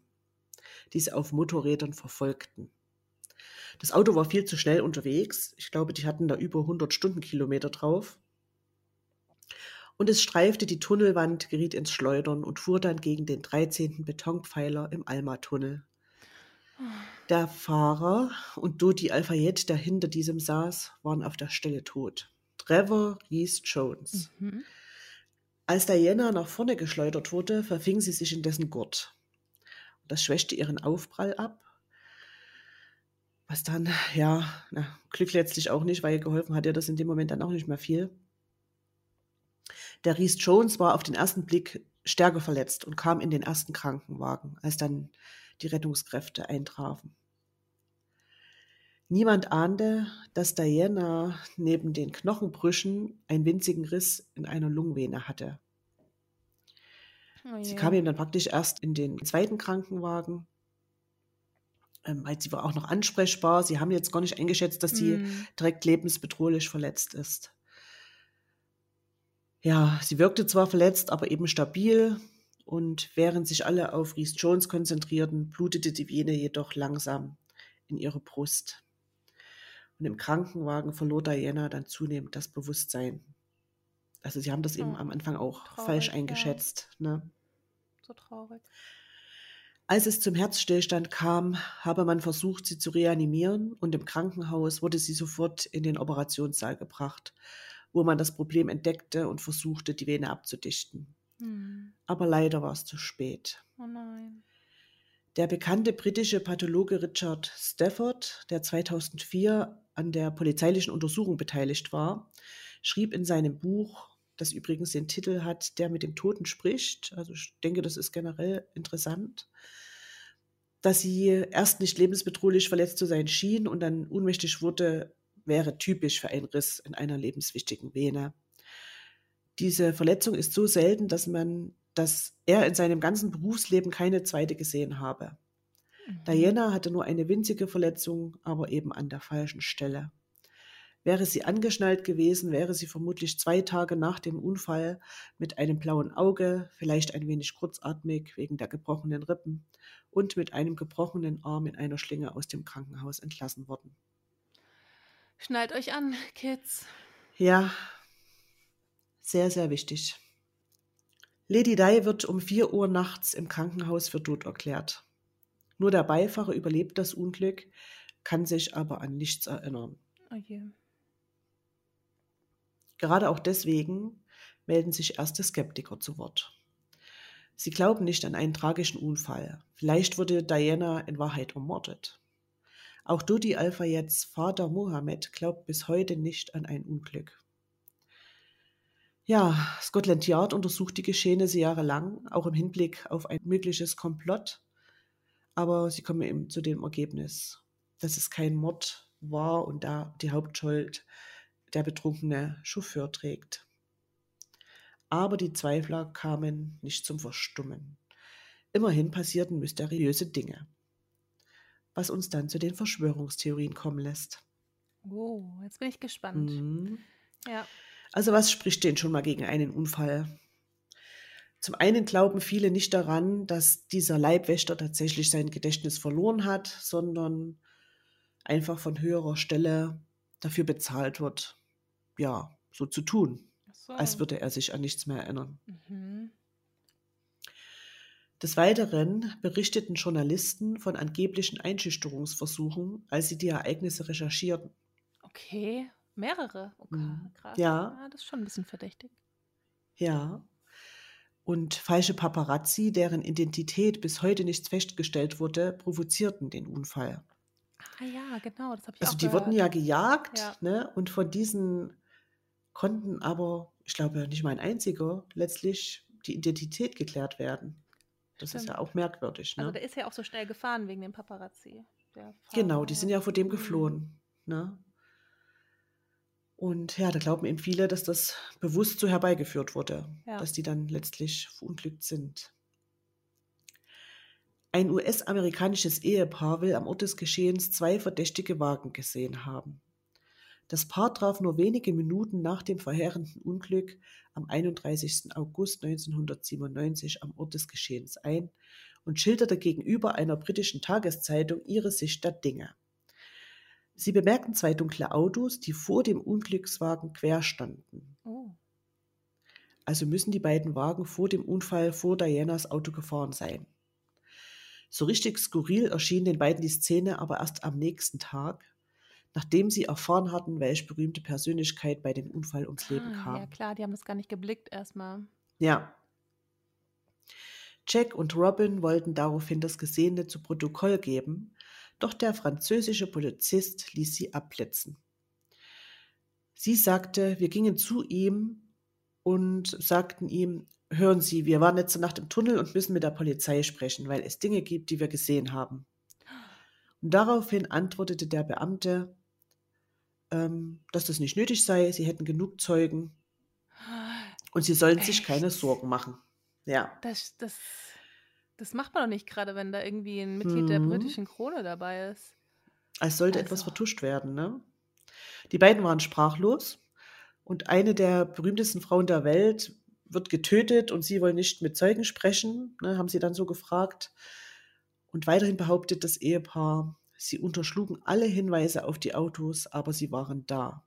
die sie auf Motorrädern verfolgten. Das Auto war viel zu schnell unterwegs. Ich glaube, die hatten da über 100 Stundenkilometer drauf. Und es streifte die Tunnelwand, geriet ins Schleudern und fuhr dann gegen den 13. Betonpfeiler im Alma-Tunnel. Der Fahrer und Dodi Al-Fayed, der hinter diesem saß, waren auf der Stelle tot. Trevor Reese Jones. Mhm. Als Diana nach vorne geschleudert wurde, verfing sie sich in dessen Gurt. Das schwächte ihren Aufprall ab. Was dann, ja, na, Glück letztlich auch nicht, weil geholfen hat ihr das in dem Moment dann auch nicht mehr viel. Der Reese Jones war auf den ersten Blick stärker verletzt und kam in den ersten Krankenwagen, als dann die Rettungskräfte eintrafen. Niemand ahnte, dass Diana neben den Knochenbrüchen einen winzigen Riss in einer Lungenvene hatte. Oh Sie kam ihm dann praktisch erst in den zweiten Krankenwagen, ähm, weil sie war auch noch ansprechbar. Sie haben jetzt gar nicht eingeschätzt, dass sie Mm. direkt lebensbedrohlich verletzt ist. Ja, sie wirkte zwar verletzt, aber eben stabil. Und während sich alle auf Reese Jones konzentrierten, blutete die Vene jedoch langsam in ihre Brust. Und im Krankenwagen verlor Diana dann zunehmend das Bewusstsein. Also sie haben das eben Oh, am Anfang auch traurig, falsch ja. eingeschätzt. Ne? So traurig. Als es zum Herzstillstand kam, habe man versucht, sie zu reanimieren und im Krankenhaus wurde sie sofort in den Operationssaal gebracht, wo man das Problem entdeckte und versuchte, die Vene abzudichten. Hm. Aber leider war es zu spät. Oh nein. Der bekannte britische Pathologe Richard Stafford, der 2004 an der polizeilichen Untersuchung beteiligt war, schrieb in seinem Buch, das übrigens den Titel hat, Der mit dem Toten spricht, also ich denke, das ist generell interessant, dass sie erst nicht lebensbedrohlich verletzt zu sein schien und dann ohnmächtig wurde, wäre typisch für einen Riss in einer lebenswichtigen Vene. Diese Verletzung ist so selten, dass man, dass er in seinem ganzen Berufsleben keine zweite gesehen habe. Mhm. Diana hatte nur eine winzige Verletzung, aber eben an der falschen Stelle. Wäre sie angeschnallt gewesen, wäre sie vermutlich zwei Tage nach dem Unfall mit einem blauen Auge, vielleicht ein wenig kurzatmig wegen der gebrochenen Rippen und mit einem gebrochenen Arm in einer Schlinge aus dem Krankenhaus entlassen worden. Schnallt euch an, Kids. Ja, sehr, sehr wichtig. Lady Di wird um 4 Uhr nachts im Krankenhaus für tot erklärt. Nur der Beifahrer überlebt das Unglück, kann sich aber an nichts erinnern. Oh je. Gerade auch deswegen melden sich erste Skeptiker zu Wort. Sie glauben nicht an einen tragischen Unfall. Vielleicht wurde Diana in Wahrheit ermordet. Auch Dodi Al-Fayeds Vater Mohammed glaubt bis heute nicht an ein Unglück. Ja, Scotland Yard untersucht die Geschehnisse jahrelang, auch im Hinblick auf ein mögliches Komplott. Aber sie kommen eben zu dem Ergebnis, dass es kein Mord war und da die Hauptschuld der betrunkene Chauffeur trägt. Aber die Zweifler kamen nicht zum Verstummen. Immerhin passierten mysteriöse Dinge, was uns dann zu den Verschwörungstheorien kommen lässt. Oh, jetzt bin ich gespannt. Mhm. Ja. Also was spricht denn schon mal gegen einen Unfall? Zum einen glauben viele nicht daran, dass dieser Leibwächter tatsächlich sein Gedächtnis verloren hat, sondern einfach von höherer Stelle dafür bezahlt wird, ja, so zu tun, so. als würde er sich an nichts mehr erinnern. Mhm. Des Weiteren berichteten Journalisten von angeblichen Einschüchterungsversuchen, als sie die Ereignisse recherchierten. Okay, mehrere. Okay, Mhm. krass. Ja. Ah, das ist schon ein bisschen verdächtig. Ja. Und falsche Paparazzi, deren Identität bis heute nicht festgestellt wurde, provozierten den Unfall. Ah ja, genau, das habe ich Also auch die gehört. wurden ja gejagt, Ja. ne? Und von diesen konnten aber, ich glaube, nicht mal ein einziger letztlich die Identität geklärt werden. Das ist ja Stimmt. auch merkwürdig, ne? Also der ist ja auch so schnell gefahren wegen dem Paparazzi. Genau, die sind ja vor dem Mhm. geflohen. Ne? Und ja, da glauben eben viele, dass das bewusst so herbeigeführt wurde, Ja. dass die dann letztlich verunglückt sind. Ein US-amerikanisches Ehepaar will am Ort des Geschehens zwei verdächtige Wagen gesehen haben. Das Paar traf nur wenige Minuten nach dem verheerenden Unglück am 31. August 1997 am Ort des Geschehens ein und schilderte gegenüber einer britischen Tageszeitung ihre Sicht der Dinge. Sie bemerkten zwei dunkle Autos, die vor dem Unglückswagen quer standen. Oh. Also müssen die beiden Wagen vor dem Unfall vor Dianas Auto gefahren sein. So richtig skurril erschien den beiden die Szene aber erst am nächsten Tag, nachdem sie erfahren hatten, welche berühmte Persönlichkeit bei dem Unfall ums Leben Ah, kam. ja klar, die haben das gar nicht geblickt erstmal. Ja. Jack und Robin wollten daraufhin das Gesehene zu Protokoll geben, doch der französische Polizist ließ sie abblitzen. Sie sagte, wir gingen zu ihm und sagten ihm, hören Sie, wir waren letzte Nacht im Tunnel und müssen mit der Polizei sprechen, weil es Dinge gibt, die wir gesehen haben. Und daraufhin antwortete der Beamte, ähm, dass das nicht nötig sei, sie hätten genug Zeugen und sie sollen sich keine Echt? Sorgen machen. Ja. Das, das, das macht man doch nicht gerade, wenn da irgendwie ein Mitglied der Mhm. britischen Krone dabei ist. Es sollte etwas Also. vertuscht werden, ne? Die beiden waren sprachlos und eine der berühmtesten Frauen der Welt wird getötet und sie wollen nicht mit Zeugen sprechen, ne, haben sie dann so gefragt. Und weiterhin behauptet das Ehepaar, sie unterschlugen alle Hinweise auf die Autos, aber sie waren da.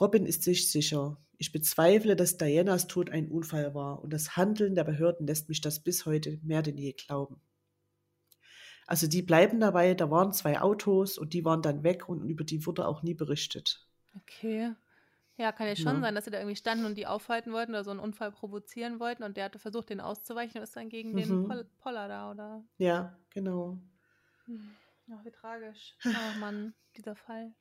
Robin ist sich sicher. Ich bezweifle, dass Dianas Tod ein Unfall war und das Handeln der Behörden lässt mich das bis heute mehr denn je glauben. Also die bleiben dabei, da waren zwei Autos und die waren dann weg und über die wurde auch nie berichtet. Okay. Ja, kann ja schon Ja. sein, dass sie da irgendwie standen und die aufhalten wollten oder so einen Unfall provozieren wollten und der hatte versucht, den auszuweichen und ist dann gegen den Mhm. Pol Poller da, oder? Ja, genau. Hm. Ja, wie tragisch. Oh Mann, dieser Fall.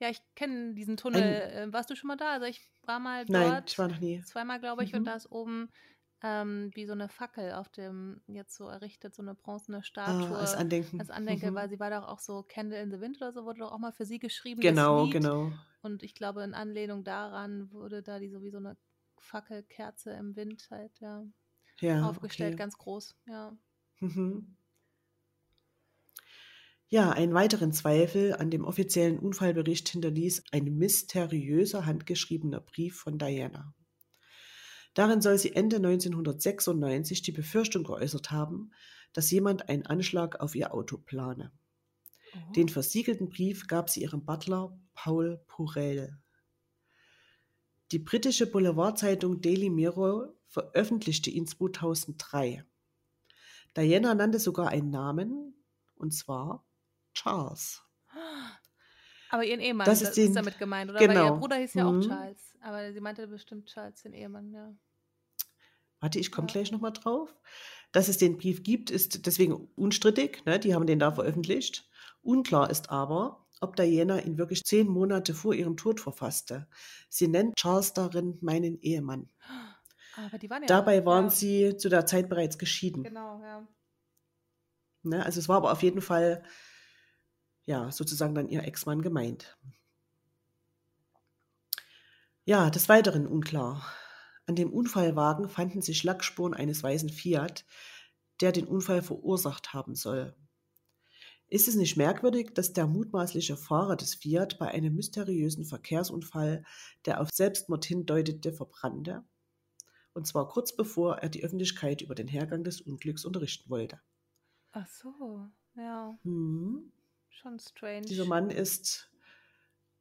Ja, ich kenne diesen Tunnel. Äh, warst du schon mal da? Also ich war mal Nein, dort. ich war noch nie. Zweimal, glaube ich, Mhm. und da ist oben ähm, wie so eine Fackel auf dem, jetzt so errichtet, so eine bronzene Statue. Ah, als Andenken. als Andenke, Mhm. weil sie war doch auch so Candle in the Wind oder so, wurde doch auch mal für sie geschrieben. Genau, genau. Und ich glaube, in Anlehnung daran wurde da die so wie so eine Fackelkerze im Wind halt, ja, Ja, aufgestellt, okay. ganz groß, ja. Mhm. Ja, einen weiteren Zweifel an dem offiziellen Unfallbericht hinterließ ein mysteriöser handgeschriebener Brief von Diana. Darin soll sie Ende 1996 die Befürchtung geäußert haben, dass jemand einen Anschlag auf ihr Auto plane. Oh. Den versiegelten Brief gab sie ihrem Butler Paul Purell. Die britische Boulevardzeitung Daily Mirror veröffentlichte ihn 2003. Diana nannte sogar einen Namen, und zwar Charles. Aber ihren Ehemann, Das das, ist ist, den- damit gemeint, oder? Weil ihr genau. Bruder hieß ja auch Mhm. Charles. Aber sie meinte bestimmt Charles, den Ehemann, ja. Warte, ich komme Ja. gleich nochmal drauf. Dass es den Brief gibt, ist deswegen unstrittig. Ne? Die haben den da veröffentlicht. Unklar ist aber, ob Diana ihn wirklich zehn Monate vor ihrem Tod verfasste. Sie nennt Charles darin meinen Ehemann. Aber die waren ja. Dabei waren ja, sie zu der Zeit bereits geschieden. Genau, ja. Ne? Also es war aber auf jeden Fall ja sozusagen dann ihr Ex-Mann gemeint. Ja, des Weiteren unklar. An dem Unfallwagen fanden sich Lackspuren eines weißen Fiat, der den Unfall verursacht haben soll. Ist es nicht merkwürdig, dass der mutmaßliche Fahrer des Fiat bei einem mysteriösen Verkehrsunfall, der auf Selbstmord hindeutete, verbrannte? Und zwar kurz bevor er die Öffentlichkeit über den Hergang des Unglücks unterrichten wollte. Ach so, ja. Hm. Schon strange. Dieser Mann ist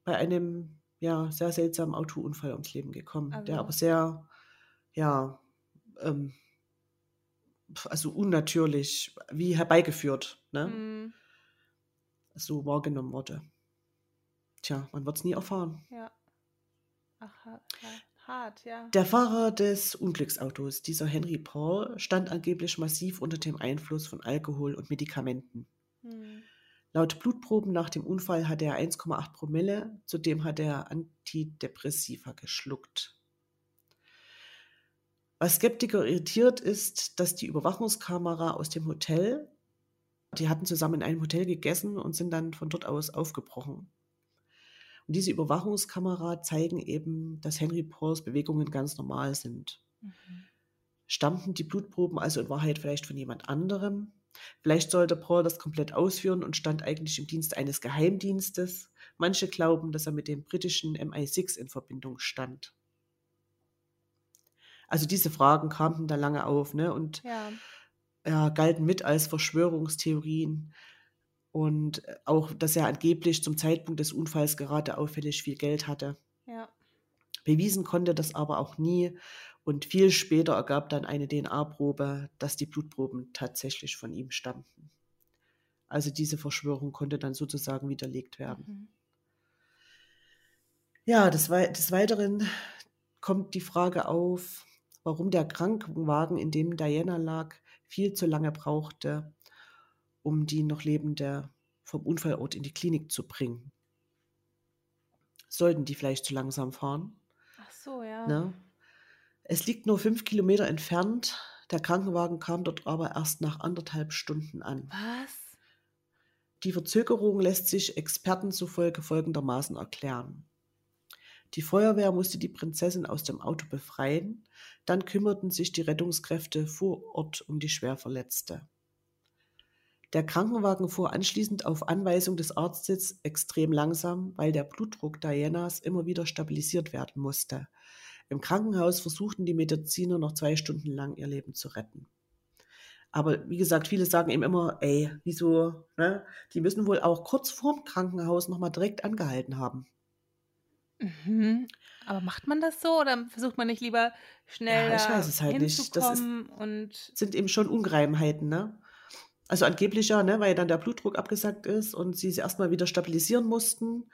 bei einem ja, sehr seltsamen Autounfall ums Leben gekommen, der Also- aber sehr, ja, ähm, also unnatürlich, wie herbeigeführt, ne? Hm, so wahrgenommen wurde. Tja, man wird es nie erfahren. ja. Ach, ha- ha- hart, ja. Der Fahrer des Unglücksautos, dieser Henry Paul, stand angeblich massiv unter dem Einfluss von Alkohol und Medikamenten. Hm. Laut Blutproben nach dem Unfall hatte er 1,8 Promille, zudem hatte er Antidepressiva geschluckt. Was Skeptiker irritiert ist, dass die Überwachungskamera aus dem Hotel, die hatten zusammen in einem Hotel gegessen und sind dann von dort aus aufgebrochen. Und diese Überwachungskamera zeigen eben, dass Henry Pauls Bewegungen ganz normal sind. Mhm. Stammten die Blutproben also in Wahrheit vielleicht von jemand anderem? Vielleicht sollte Paul das komplett ausführen und stand eigentlich im Dienst eines Geheimdienstes. Manche glauben, dass er mit dem britischen MI6 in Verbindung stand. Also diese Fragen kamen da lange auf ne? und Ja. ja, galten mit als Verschwörungstheorien. Und auch, dass er angeblich zum Zeitpunkt des Unfalls gerade auffällig viel Geld hatte. Ja. Bewiesen konnte das aber auch nie. Und viel später ergab dann eine DNA-Probe, dass die Blutproben tatsächlich von ihm stammten. Also diese Verschwörung konnte dann sozusagen widerlegt werden. Mhm. Ja, des, Wei des Weiteren kommt die Frage auf, warum der Krankenwagen, in dem Diana lag, viel zu lange brauchte, um die noch Lebende vom Unfallort in die Klinik zu bringen. Sollten die vielleicht zu langsam fahren? Ach so, ja. Ne? Es liegt nur fünf Kilometer entfernt. Der Krankenwagen kam dort aber erst nach anderthalb Stunden an. Was? Die Verzögerung lässt sich Experten zufolge folgendermaßen erklären. Die Feuerwehr musste die Prinzessin aus dem Auto befreien, dann kümmerten sich die Rettungskräfte vor Ort um die Schwerverletzte. Der Krankenwagen fuhr anschließend auf Anweisung des Arztes extrem langsam, weil der Blutdruck Dianas immer wieder stabilisiert werden musste. Im Krankenhaus versuchten die Mediziner noch zwei Stunden lang ihr Leben zu retten. Aber wie gesagt, viele sagen eben immer, ey, wieso, ne? Die müssen wohl auch kurz vorm Krankenhaus nochmal direkt angehalten haben. Mhm. Aber macht man das so oder versucht man nicht lieber schnell Ja, ich weiß es halt nicht. Das ist, und sind eben schon Ungereimheiten, ne? Also angeblich ja, ne, weil dann der Blutdruck abgesackt ist und sie sie erstmal wieder stabilisieren mussten.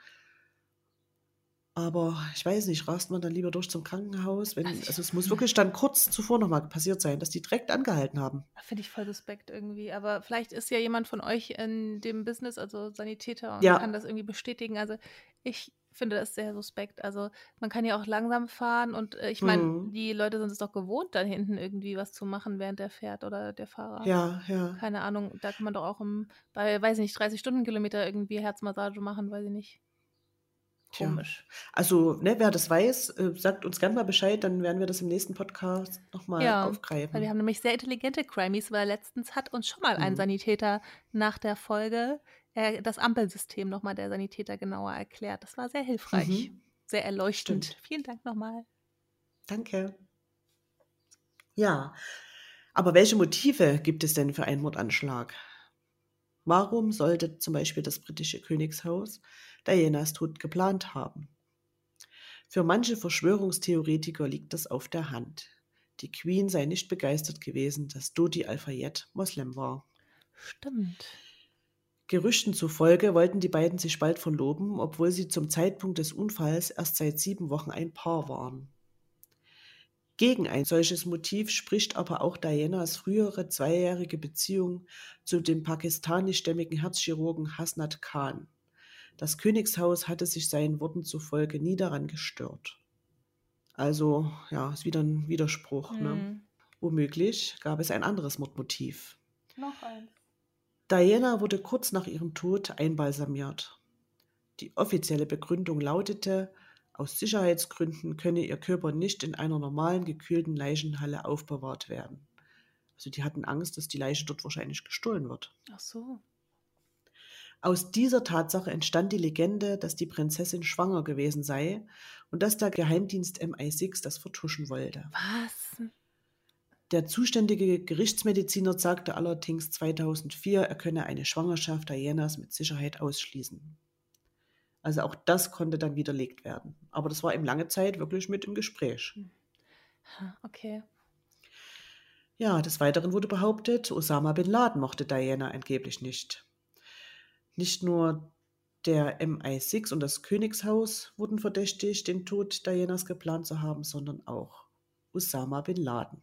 Aber ich weiß nicht, rast man dann lieber durch zum Krankenhaus? Wenn, Also also es muss wirklich dann kurz zuvor nochmal passiert sein, dass die direkt angehalten haben. finde ich voll suspekt irgendwie. Aber vielleicht ist ja jemand von euch in dem Business, also Sanitäter, und Ja. kann das irgendwie bestätigen. Also ich finde das sehr suspekt. Also man kann ja auch langsam fahren und äh, ich meine, Mhm. die Leute sind es doch gewohnt, da hinten irgendwie was zu machen, während der fährt oder der Fahrer. Ja, ja. Keine Ahnung, da kann man doch auch im, bei, weiß ich nicht, 30 Stundenkilometer irgendwie Herzmassage machen, weiß ich nicht. Komisch. Also, ne, wer das weiß, äh, sagt uns gerne mal Bescheid, dann werden wir das im nächsten Podcast nochmal Ja, aufgreifen. Weil wir haben nämlich sehr intelligente Crimies, weil letztens hat uns schon mal ein Mhm. Sanitäter nach der Folge äh, das Ampelsystem nochmal der Sanitäter genauer erklärt. Das war sehr hilfreich, Mhm. sehr erleuchtend. Stimmt. Vielen Dank nochmal. Danke. Ja, aber welche Motive gibt es denn für einen Mordanschlag? Warum sollte zum Beispiel das britische Königshaus Dianas Tod geplant haben? Für manche Verschwörungstheoretiker liegt das auf der Hand. Die Queen sei nicht begeistert gewesen, dass Dodi Al-Fayed Moslem war. Stimmt. Gerüchten zufolge wollten die beiden sich bald verloben, obwohl sie zum Zeitpunkt des Unfalls erst seit sieben Wochen ein Paar waren. Gegen ein solches Motiv spricht aber auch Dianas frühere zweijährige Beziehung zu dem pakistanischstämmigen Herzchirurgen Hasnat Khan. Das Königshaus hatte sich seinen Worten zufolge nie daran gestört. Also, ja, ist wieder ein Widerspruch. Ne? Hm. Womöglich gab es ein anderes Mordmotiv. Noch eins. Diana wurde kurz nach ihrem Tod einbalsamiert. Die offizielle Begründung lautete, aus Sicherheitsgründen könne ihr Körper nicht in einer normalen gekühlten Leichenhalle aufbewahrt werden. Also die hatten Angst, dass die Leiche dort wahrscheinlich gestohlen wird. Ach so. Aus dieser Tatsache entstand die Legende, dass die Prinzessin schwanger gewesen sei und dass der Geheimdienst MI6 das vertuschen wollte. Was? Der zuständige Gerichtsmediziner sagte allerdings 2004, er könne eine Schwangerschaft Dianas mit Sicherheit ausschließen. Also auch das konnte dann widerlegt werden. Aber das war eben lange Zeit wirklich mit im Gespräch. Ha, Okay. Ja, des Weiteren wurde behauptet, Osama bin Laden mochte Diana angeblich nicht. Nicht nur der MI6 und das Königshaus wurden verdächtigt, den Tod Dianas geplant zu haben, sondern auch Osama bin Laden.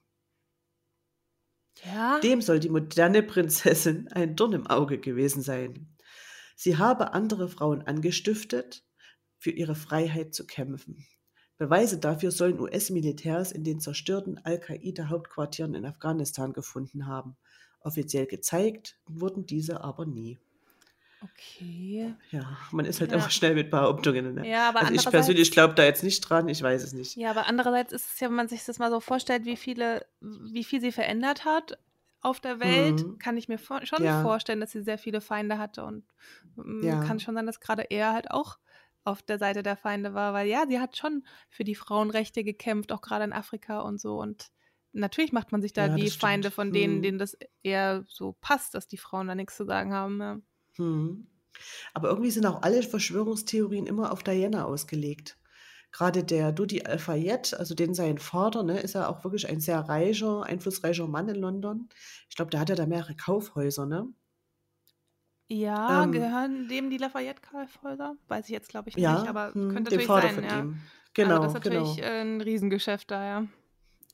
Ja. Dem soll die moderne Prinzessin ein Dorn im Auge gewesen sein. Sie habe andere Frauen angestiftet, für ihre Freiheit zu kämpfen. Beweise dafür sollen US-Militärs in den zerstörten Al-Qaida-Hauptquartieren in Afghanistan gefunden haben. Offiziell gezeigt wurden diese aber nie. Okay. Ja, man ist halt Ja. immer schnell mit Behauptungen. Ne? Ja, aber also ich persönlich glaube da jetzt nicht dran, ich weiß es nicht. Ja, aber andererseits ist es ja, wenn man sich das mal so vorstellt, wie viele, wie viel sie verändert hat, auf der Welt, Mhm. kann ich mir vor schon Ja. vorstellen, dass sie sehr viele Feinde hatte und mm, Ja. kann schon sein, dass gerade er halt auch auf der Seite der Feinde war, weil ja, sie hat schon für die Frauenrechte gekämpft, auch gerade in Afrika und so und natürlich macht man sich da Ja, die stimmt. Feinde von denen, Mhm. denen das eher so passt, dass die Frauen da nichts zu sagen haben. Mhm. Aber irgendwie sind auch alle Verschwörungstheorien immer auf Diana ausgelegt. Gerade der Dodi Al-Fayed, also den sein Vater, ne, ist ja auch wirklich ein sehr reicher, einflussreicher Mann in London. Ich glaube, der hat ja da mehrere Kaufhäuser, ne? Ja, Ähm, gehören dem die Lafayette-Kaufhäuser? Weiß ich jetzt, glaube ich, nicht, ja, aber hm, könnte dem natürlich Vater sein, von ja. ihm. Also Genau, das ist natürlich genau. äh, ein Riesengeschäft da, ja.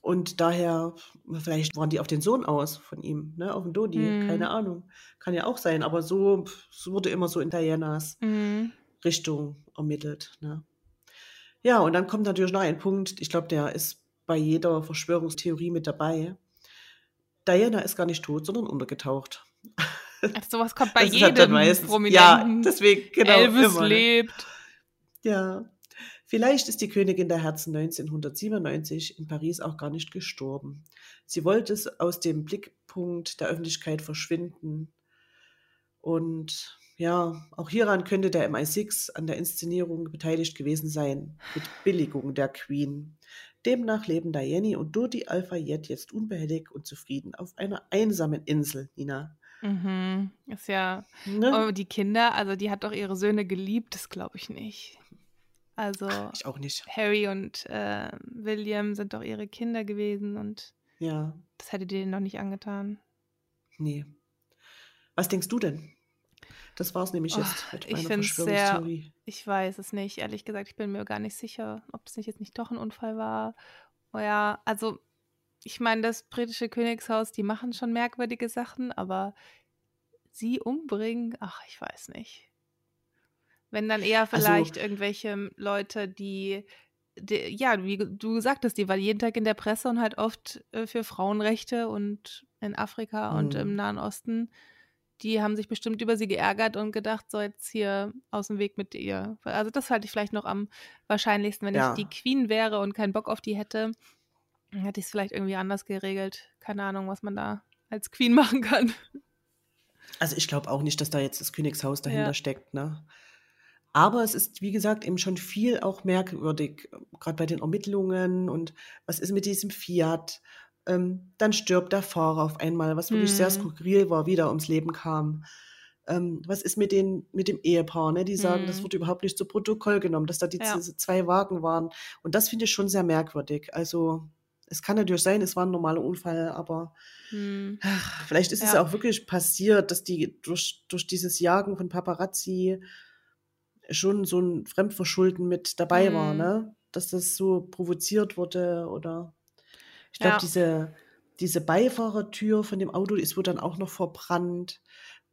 Und daher, vielleicht waren die auf den Sohn aus von ihm, ne, auf den Dodi, keine Mhm. Ahnung. Kann ja auch sein, aber so, so wurde immer so in Dianas Mhm. Richtung ermittelt, ne? Ja, und dann kommt natürlich noch ein Punkt, ich glaube, der ist bei jeder Verschwörungstheorie mit dabei. Diana ist gar nicht tot, sondern untergetaucht. Also sowas kommt bei ist halt jedem meistens, ja, Prominenten. deswegen, genau, Elvis immer, ne? lebt. Ja. Vielleicht ist die Königin der Herzen 1997 in Paris auch gar nicht gestorben. Sie wollte es aus dem Blickpunkt der Öffentlichkeit verschwinden. Und ja, auch hieran könnte der MI6 an der Inszenierung beteiligt gewesen sein, mit Billigung der Queen. Demnach leben Diane und Dodi Al-Fayed jetzt unbehelligt und zufrieden auf einer einsamen Insel, Nina. Mhm. Ist ja. Ne? Oh, die Kinder, also die hat doch ihre Söhne geliebt, das glaube ich nicht. Also Ich auch nicht. Harry und äh, William sind doch ihre Kinder gewesen und Ja, das hätte die denen noch nicht angetan. nee. Was denkst du denn? Das war's nämlich Oh, jetzt mit ich meiner sehr- Verschwörungstheorie. Ich weiß es nicht, ehrlich gesagt. Ich bin mir gar nicht sicher, ob es nicht jetzt nicht doch ein Unfall war. Oh ja, also ich meine, das britische Königshaus, die machen schon merkwürdige Sachen, aber sie umbringen, ach, ich weiß nicht. Wenn dann eher Also- vielleicht irgendwelche Leute, die, die, ja, wie du sagtest, die waren jeden Tag in der Presse und halt oft äh, für Frauenrechte und in Afrika und Mhm. im Nahen Osten die haben sich bestimmt über sie geärgert und gedacht, so jetzt hier aus dem Weg mit ihr. Also das halte ich vielleicht noch am wahrscheinlichsten. Wenn Ja. ich die Queen wäre und keinen Bock auf die hätte, dann hätte ich es vielleicht irgendwie anders geregelt. Keine Ahnung, was man da als Queen machen kann. Also ich glaube auch nicht, dass da jetzt das Königshaus dahinter Ja. steckt, ne? Aber es ist, wie gesagt, eben schon viel auch merkwürdig, gerade bei den Ermittlungen und was ist mit diesem Fiat? Ähm, dann stirbt der Fahrer auf einmal, was wirklich sehr Hm. skurril war, wie der ums Leben kam. Ähm, was ist mit, den, mit dem Ehepaar? Ne? Die sagen, das Hm. wurde überhaupt nicht zu Protokoll genommen, dass da die Ja. diese zwei Wagen waren. Und das finde ich schon sehr merkwürdig. Also es kann natürlich sein, es war ein normaler Unfall, aber Hm. Ach, Vielleicht ist es Ja. ja auch wirklich passiert, dass die durch, durch dieses Jagen von Paparazzi schon so ein Fremdverschulden mit dabei war, Mhm. ne? Dass das so provoziert wurde oder ich glaube, Ja. diese, diese Beifahrertür von dem Auto ist wohl dann auch noch verbrannt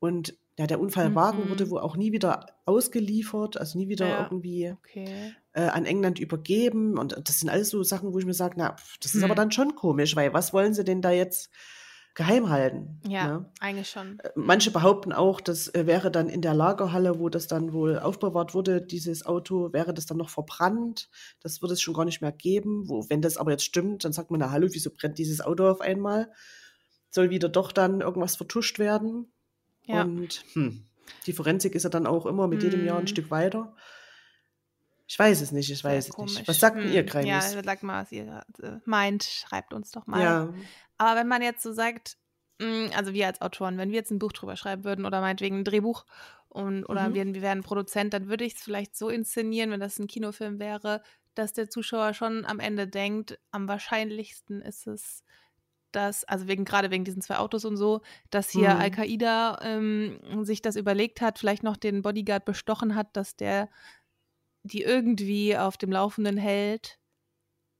und ja, der Unfallwagen Mhm. wurde wohl auch nie wieder ausgeliefert, also nie wieder Ja. irgendwie Okay. äh, an England übergeben. Und das sind alles so Sachen, wo ich mir sage, na, pf, das ist aber Hm. dann schon komisch, weil was wollen sie denn da jetzt geheim halten? Ja, Ne? eigentlich schon. Äh, Manche behaupten auch, das äh, wäre dann in der Lagerhalle, wo das dann wohl aufbewahrt wurde, dieses Auto, wäre das dann noch verbrannt. Das würde es schon gar nicht mehr geben. Wo, wenn das aber jetzt stimmt, dann sagt man, na hallo, wieso brennt dieses Auto auf einmal? Soll wieder doch dann irgendwas vertuscht werden? Ja. Und hm, die Forensik ist ja dann auch immer mit jedem Jahr ein Hm. Stück weiter. Ich weiß es nicht, ich Sehr weiß es komisch. nicht. Was sagt Hm. ihr, Ja, Kreimis? sagt mal, was ihr äh, meint. Schreibt uns doch mal. Ja, Aber wenn man jetzt so sagt, mh, also wir als Autoren, wenn wir jetzt ein Buch drüber schreiben würden oder meinetwegen ein Drehbuch und, oder Mhm. wir, wir wären Produzent, dann würde ich es vielleicht so inszenieren, wenn das ein Kinofilm wäre, dass der Zuschauer schon am Ende denkt, am wahrscheinlichsten ist es, dass, also wegen, gerade wegen diesen zwei Autos und so, dass hier Mhm. Al-Qaida ähm, sich das überlegt hat, vielleicht noch den Bodyguard bestochen hat, dass der die irgendwie auf dem Laufenden hält,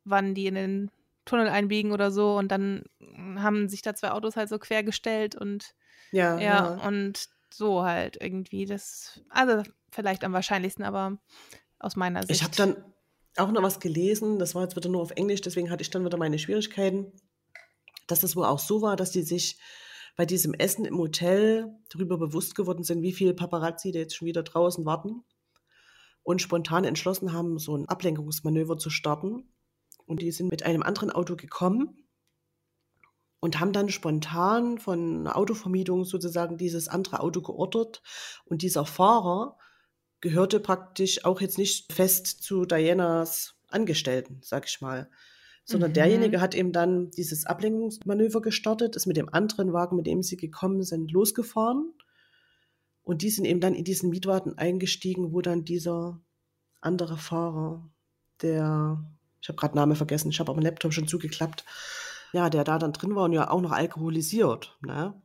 wann die in den Tunnel einbiegen oder so und dann haben sich da zwei Autos halt so quergestellt und ja, ja, ja. und so halt irgendwie das also vielleicht am wahrscheinlichsten, aber aus meiner Sicht. Ich habe dann auch noch was gelesen, das war jetzt wieder nur auf Englisch, deswegen hatte ich dann wieder meine Schwierigkeiten, dass das wohl auch so war, dass die sich bei diesem Essen im Hotel darüber bewusst geworden sind, wie viele Paparazzi da jetzt schon wieder draußen warten und spontan entschlossen haben, so ein Ablenkungsmanöver zu starten. Und die sind mit einem anderen Auto gekommen und haben dann spontan von einer Autovermietung sozusagen dieses andere Auto geordert. Und dieser Fahrer gehörte praktisch auch jetzt nicht fest zu Dianas Angestellten, sag ich mal. Sondern Mhm. derjenige hat eben dann dieses Ablenkungsmanöver gestartet, ist mit dem anderen Wagen, mit dem sie gekommen sind, losgefahren. Und die sind eben dann in diesen Mietwagen eingestiegen, wo dann dieser andere Fahrer, der, ich habe gerade Name vergessen, ich habe aber den Laptop schon zugeklappt, ja, der da dann drin war und ja auch noch alkoholisiert. Ne?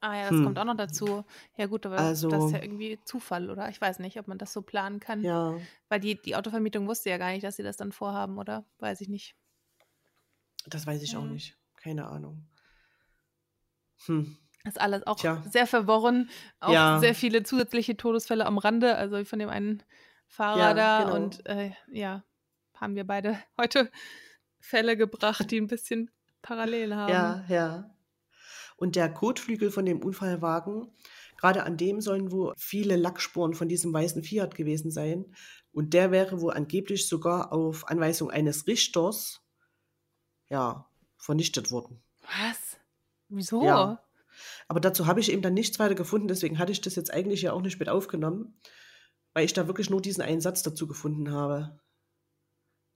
Ah ja, das Hm. kommt auch noch dazu. Ja gut, aber das Also- ist ja irgendwie Zufall, oder? Ich weiß nicht, ob man das so planen kann. Ja, Weil die, die Autovermietung wusste ja gar nicht, dass sie das dann vorhaben, oder? Weiß ich nicht. das weiß ich auch Mhm. nicht. Keine Ahnung. Hm. Das ist alles auch Tja. sehr verworren. Auch Ja. sehr viele zusätzliche Todesfälle am Rande, also von dem einen Fahrer Ja, da. genau. Und äh, ja, haben wir beide heute Fälle gebracht, die ein bisschen parallel haben. Ja, ja. Und der Kotflügel von dem Unfallwagen, gerade an dem sollen wohl viele Lackspuren von diesem weißen Fiat gewesen sein. Und der wäre wohl angeblich sogar auf Anweisung eines Richters, ja, vernichtet worden. Was? Wieso? Ja. Aber dazu habe ich eben dann nichts weiter gefunden, deswegen hatte ich das jetzt eigentlich ja auch nicht mit aufgenommen, weil ich da wirklich nur diesen einen Satz dazu gefunden habe.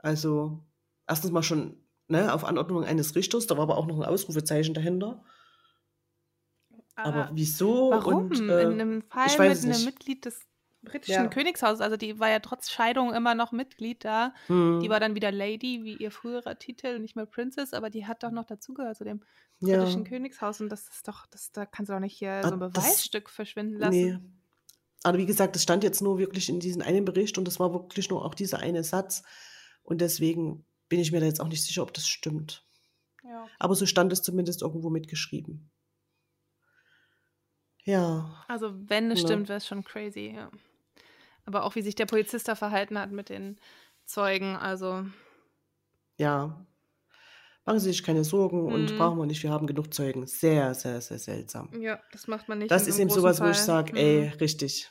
Also, erstens mal schon ne, auf Anordnung eines Richters, da war aber auch noch ein Ausrufezeichen dahinter. Aber wieso? Warum? Und, äh, In einem Fall ich mit weiß es einem. Mitglied des britischen Ja. Königshauses, also die war ja trotz Scheidung immer noch Mitglied da. Hm, Die war dann wieder Lady, wie ihr früherer Titel, nicht mehr Princess, aber die hat doch noch dazugehört zu dem ja, britischen Königshaus und das ist doch, das, da kannst du doch nicht hier so ein Ah, das- Beweisstück verschwinden lassen. nee. Aber wie gesagt, das stand jetzt nur wirklich in diesem einen Bericht und das war wirklich nur auch dieser eine Satz. Und deswegen bin ich mir da jetzt auch nicht sicher, ob das stimmt. Ja. Aber so stand es zumindest irgendwo mitgeschrieben. Ja, Also wenn es Ja. stimmt, wäre es schon crazy, ja. Aber auch wie sich der Polizist da verhalten hat mit den Zeugen, also ja. Machen Sie sich keine Sorgen und Mhm. brauchen wir nicht, wir haben genug Zeugen. Sehr, sehr, sehr seltsam. ja, das macht man nicht. Das ist eben sowas, wo ich Fall. sage, Mhm. ey, richtig.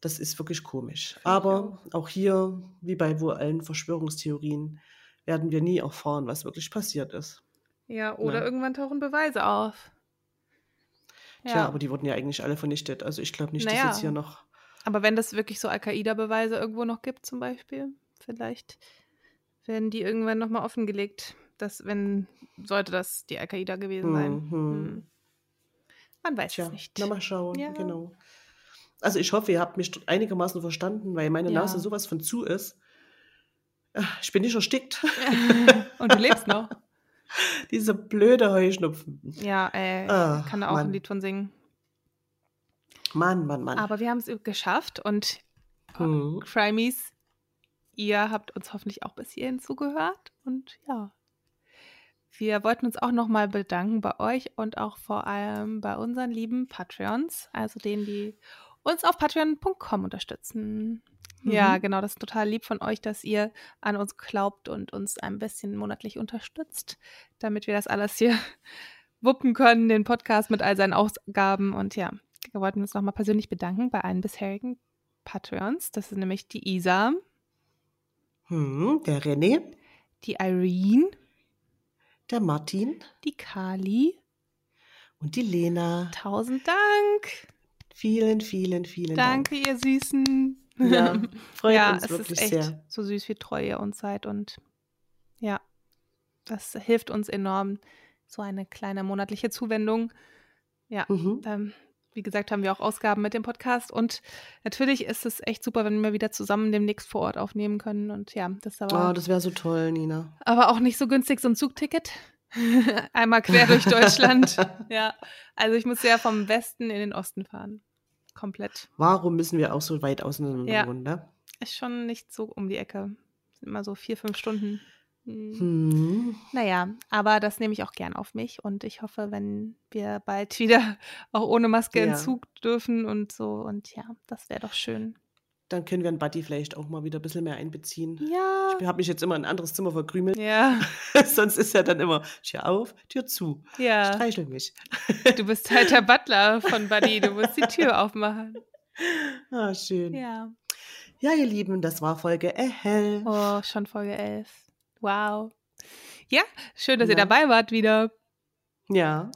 Das ist wirklich komisch. ich Aber auch hier, wie bei wohl allen Verschwörungstheorien, werden wir nie erfahren, was wirklich passiert ist. Ja, oder Ne? irgendwann tauchen Beweise auf. Tja, aber die wurden ja eigentlich alle vernichtet. Also ich glaube nicht, Naja. dass jetzt hier noch. Aber wenn das wirklich so Al-Qaida-Beweise irgendwo noch gibt, zum Beispiel, vielleicht werden die irgendwann nochmal offengelegt, dass, wenn, sollte das die Al-Qaida gewesen sein. Hm, hm. Hm. Man weiß Tja, es nicht. na mal schauen, Ja. genau. Also ich hoffe, ihr habt mich einigermaßen verstanden, weil meine Ja. Nase sowas von zu ist. Ah, Ich bin nicht erstickt. Und du lebst noch. Diese blöde Heuschnupfen. Ja, ey, Ah, kann da auch ein Mann. Lied von singen. Mann, Mann, Mann. Aber wir haben es geschafft und Hm. Crimies, ihr habt uns hoffentlich auch bis hierhin zugehört. Und ja, wir wollten uns auch nochmal bedanken bei euch und auch vor allem bei unseren lieben Patreons, also denen, die uns auf patreon.com unterstützen. Ja, Mhm. genau, das ist total lieb von euch, dass ihr an uns glaubt und uns ein bisschen monatlich unterstützt, damit wir das alles hier wuppen können, den Podcast mit all seinen Ausgaben. Und ja, wir wollten uns nochmal persönlich bedanken bei allen bisherigen Patreons. Das ist nämlich die Isa, Hm, der René, die Irene, der Martin die Kali. und die Lena. Tausend Dank. Vielen, vielen, vielen Danke, ihr Süßen. Dank. Ja, freut ja, uns es wirklich ist echt sehr. so süß, wie treu ihr uns seid. Und ja, das hilft uns enorm. So eine kleine monatliche Zuwendung. Ja, Mhm. ähm, wie gesagt, haben wir auch Ausgaben mit dem Podcast. Und natürlich ist es echt super, wenn wir wieder zusammen demnächst vor Ort aufnehmen können. Und ja, das aber, Oh, das wäre so toll, Nina. aber auch nicht so günstig, so ein Zugticket. Einmal quer durch Deutschland. ja, also ich muss ja vom Westen in den Osten fahren. Komplett. Warum müssen wir auch so weit auseinander Ja. wohnen, ne? Ist schon nicht so um die Ecke. Sind immer so vier, fünf Stunden. Hm. Hm. Naja, aber das nehme ich auch gern auf mich und ich hoffe, wenn wir bald wieder auch ohne Maske in Ja. Zug dürfen und so. Und ja, das wäre doch schön. Dann können wir einen Buddy vielleicht auch mal wieder ein bisschen mehr einbeziehen. Ja. Ich habe mich jetzt immer in ein anderes Zimmer verkrümelt. Ja, Sonst ist ja dann immer Tür auf, Tür zu. ja. Streichel mich. Du bist halt der Butler von Buddy. Du musst die Tür aufmachen. Ah, schön. Ja. Ja, ihr Lieben, das war Folge Ehel. Oh, schon Folge 11. Wow. Ja, schön, dass ihr Ja. dabei wart wieder. Ja.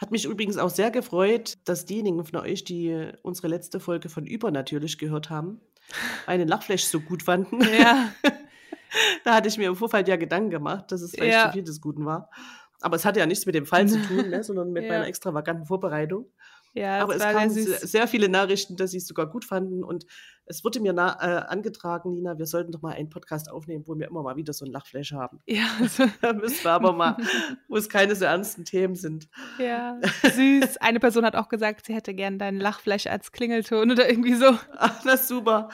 Hat mich übrigens auch sehr gefreut, dass diejenigen von euch, die unsere letzte Folge von Über natürlich gehört haben, einen Lachflash so gut fanden. Ja, Da hatte ich mir im Vorfeld ja Gedanken gemacht, dass es vielleicht Ja. zu viel des Guten war. Aber es hatte ja nichts mit dem Fall zu tun, ne, sondern mit Ja. meiner extravaganten Vorbereitung. Ja, Aber es kamen sehr viele Nachrichten, dass sie es sogar gut fanden. Und es wurde mir na, äh, angetragen, Nina, wir sollten doch mal einen Podcast aufnehmen, wo wir immer mal wieder so einen Lachflash haben. Ja, also, Da müssen wir aber mal, wo es keine so ernsten Themen sind. ja, süß. Eine Person hat auch gesagt, sie hätte gern deinen Lachflash als Klingelton oder irgendwie so. Ach, das ist super.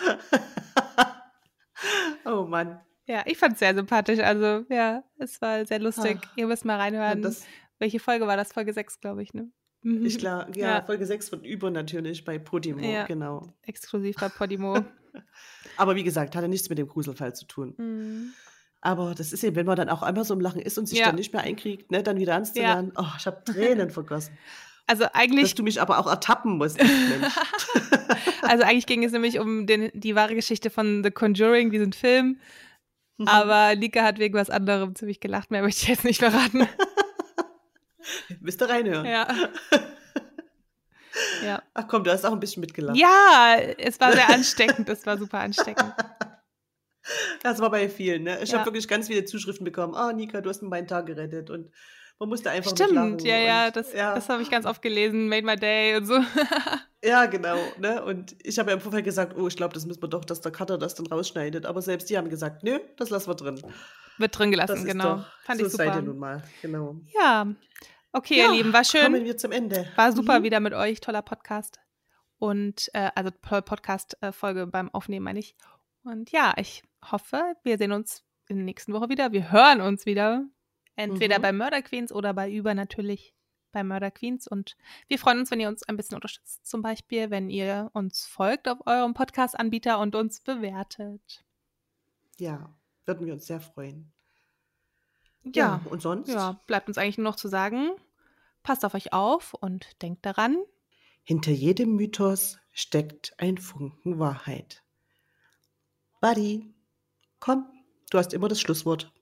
oh Mann. Ja, ich fand es sehr sympathisch. Also, ja, es war sehr lustig. Ach. Ihr müsst mal Ja, reinhören. das, Welche Folge war das? Folge 6, glaube ich, ne? Mhm. ich klar, ja, Ja. Folge 6 von Über natürlich bei Podimo, Ja. genau. Exklusiv bei Podimo. Aber wie gesagt, hatte nichts mit dem Gruselfall zu tun. Mhm. Aber das ist eben, wenn man dann auch einmal so im Lachen ist und sich Ja. dann nicht mehr einkriegt, ne, dann wieder zu Ja. Oh, ich habe Tränen vergossen. Also Dass eigentlich, du mich aber auch ertappen musst, also eigentlich ging es nämlich um den, die wahre Geschichte von The Conjuring, diesen Film. Mhm. Aber Lika hat wegen was anderem ziemlich gelacht. Mehr möchte ich jetzt nicht verraten. Müsst ihr reinhören. ja. ja. Ach komm, du hast auch ein bisschen mitgelacht. Ja, es war sehr ansteckend. Es war super ansteckend. Das war bei vielen, ne? Ich Ja. habe wirklich ganz viele Zuschriften bekommen. Ah, Nika, du hast mir meinen Tag gerettet. Und man musste einfach. Stimmt, ja, ja, und, das, ja, das habe ich ganz oft gelesen. Made my day und so. ja, genau. Ne? Und ich habe ja im Vorfeld gesagt, oh, ich glaube, das müssen wir doch, dass der Cutter das dann rausschneidet. Aber selbst die haben gesagt, nö, das lassen wir drin. Wird drin Das gelassen, ist genau. doch, Fand so ich seid ihr super. nun mal. Genau. Ja, okay, ihr Lieben, war schön. Kommen wir zum Ende. War super Mhm. wieder mit euch, toller Podcast. Und äh, also tolle Podcast-Folge beim Aufnehmen, meine ich. Und ja, ich hoffe, wir sehen uns in der nächsten Woche wieder. Wir hören uns wieder. Entweder Mhm. bei Murder Queens oder bei Über natürlich bei Murder Queens. Und wir freuen uns, wenn ihr uns ein bisschen unterstützt. Zum Beispiel, wenn ihr uns folgt auf eurem Podcast-Anbieter und uns bewertet. Ja, würden wir uns sehr freuen. Ja, und sonst? ja, bleibt uns eigentlich nur noch zu sagen, passt auf euch auf und denkt daran, Hinter jedem Mythos steckt ein Funken Wahrheit. Buddy, komm, du hast immer das Schlusswort.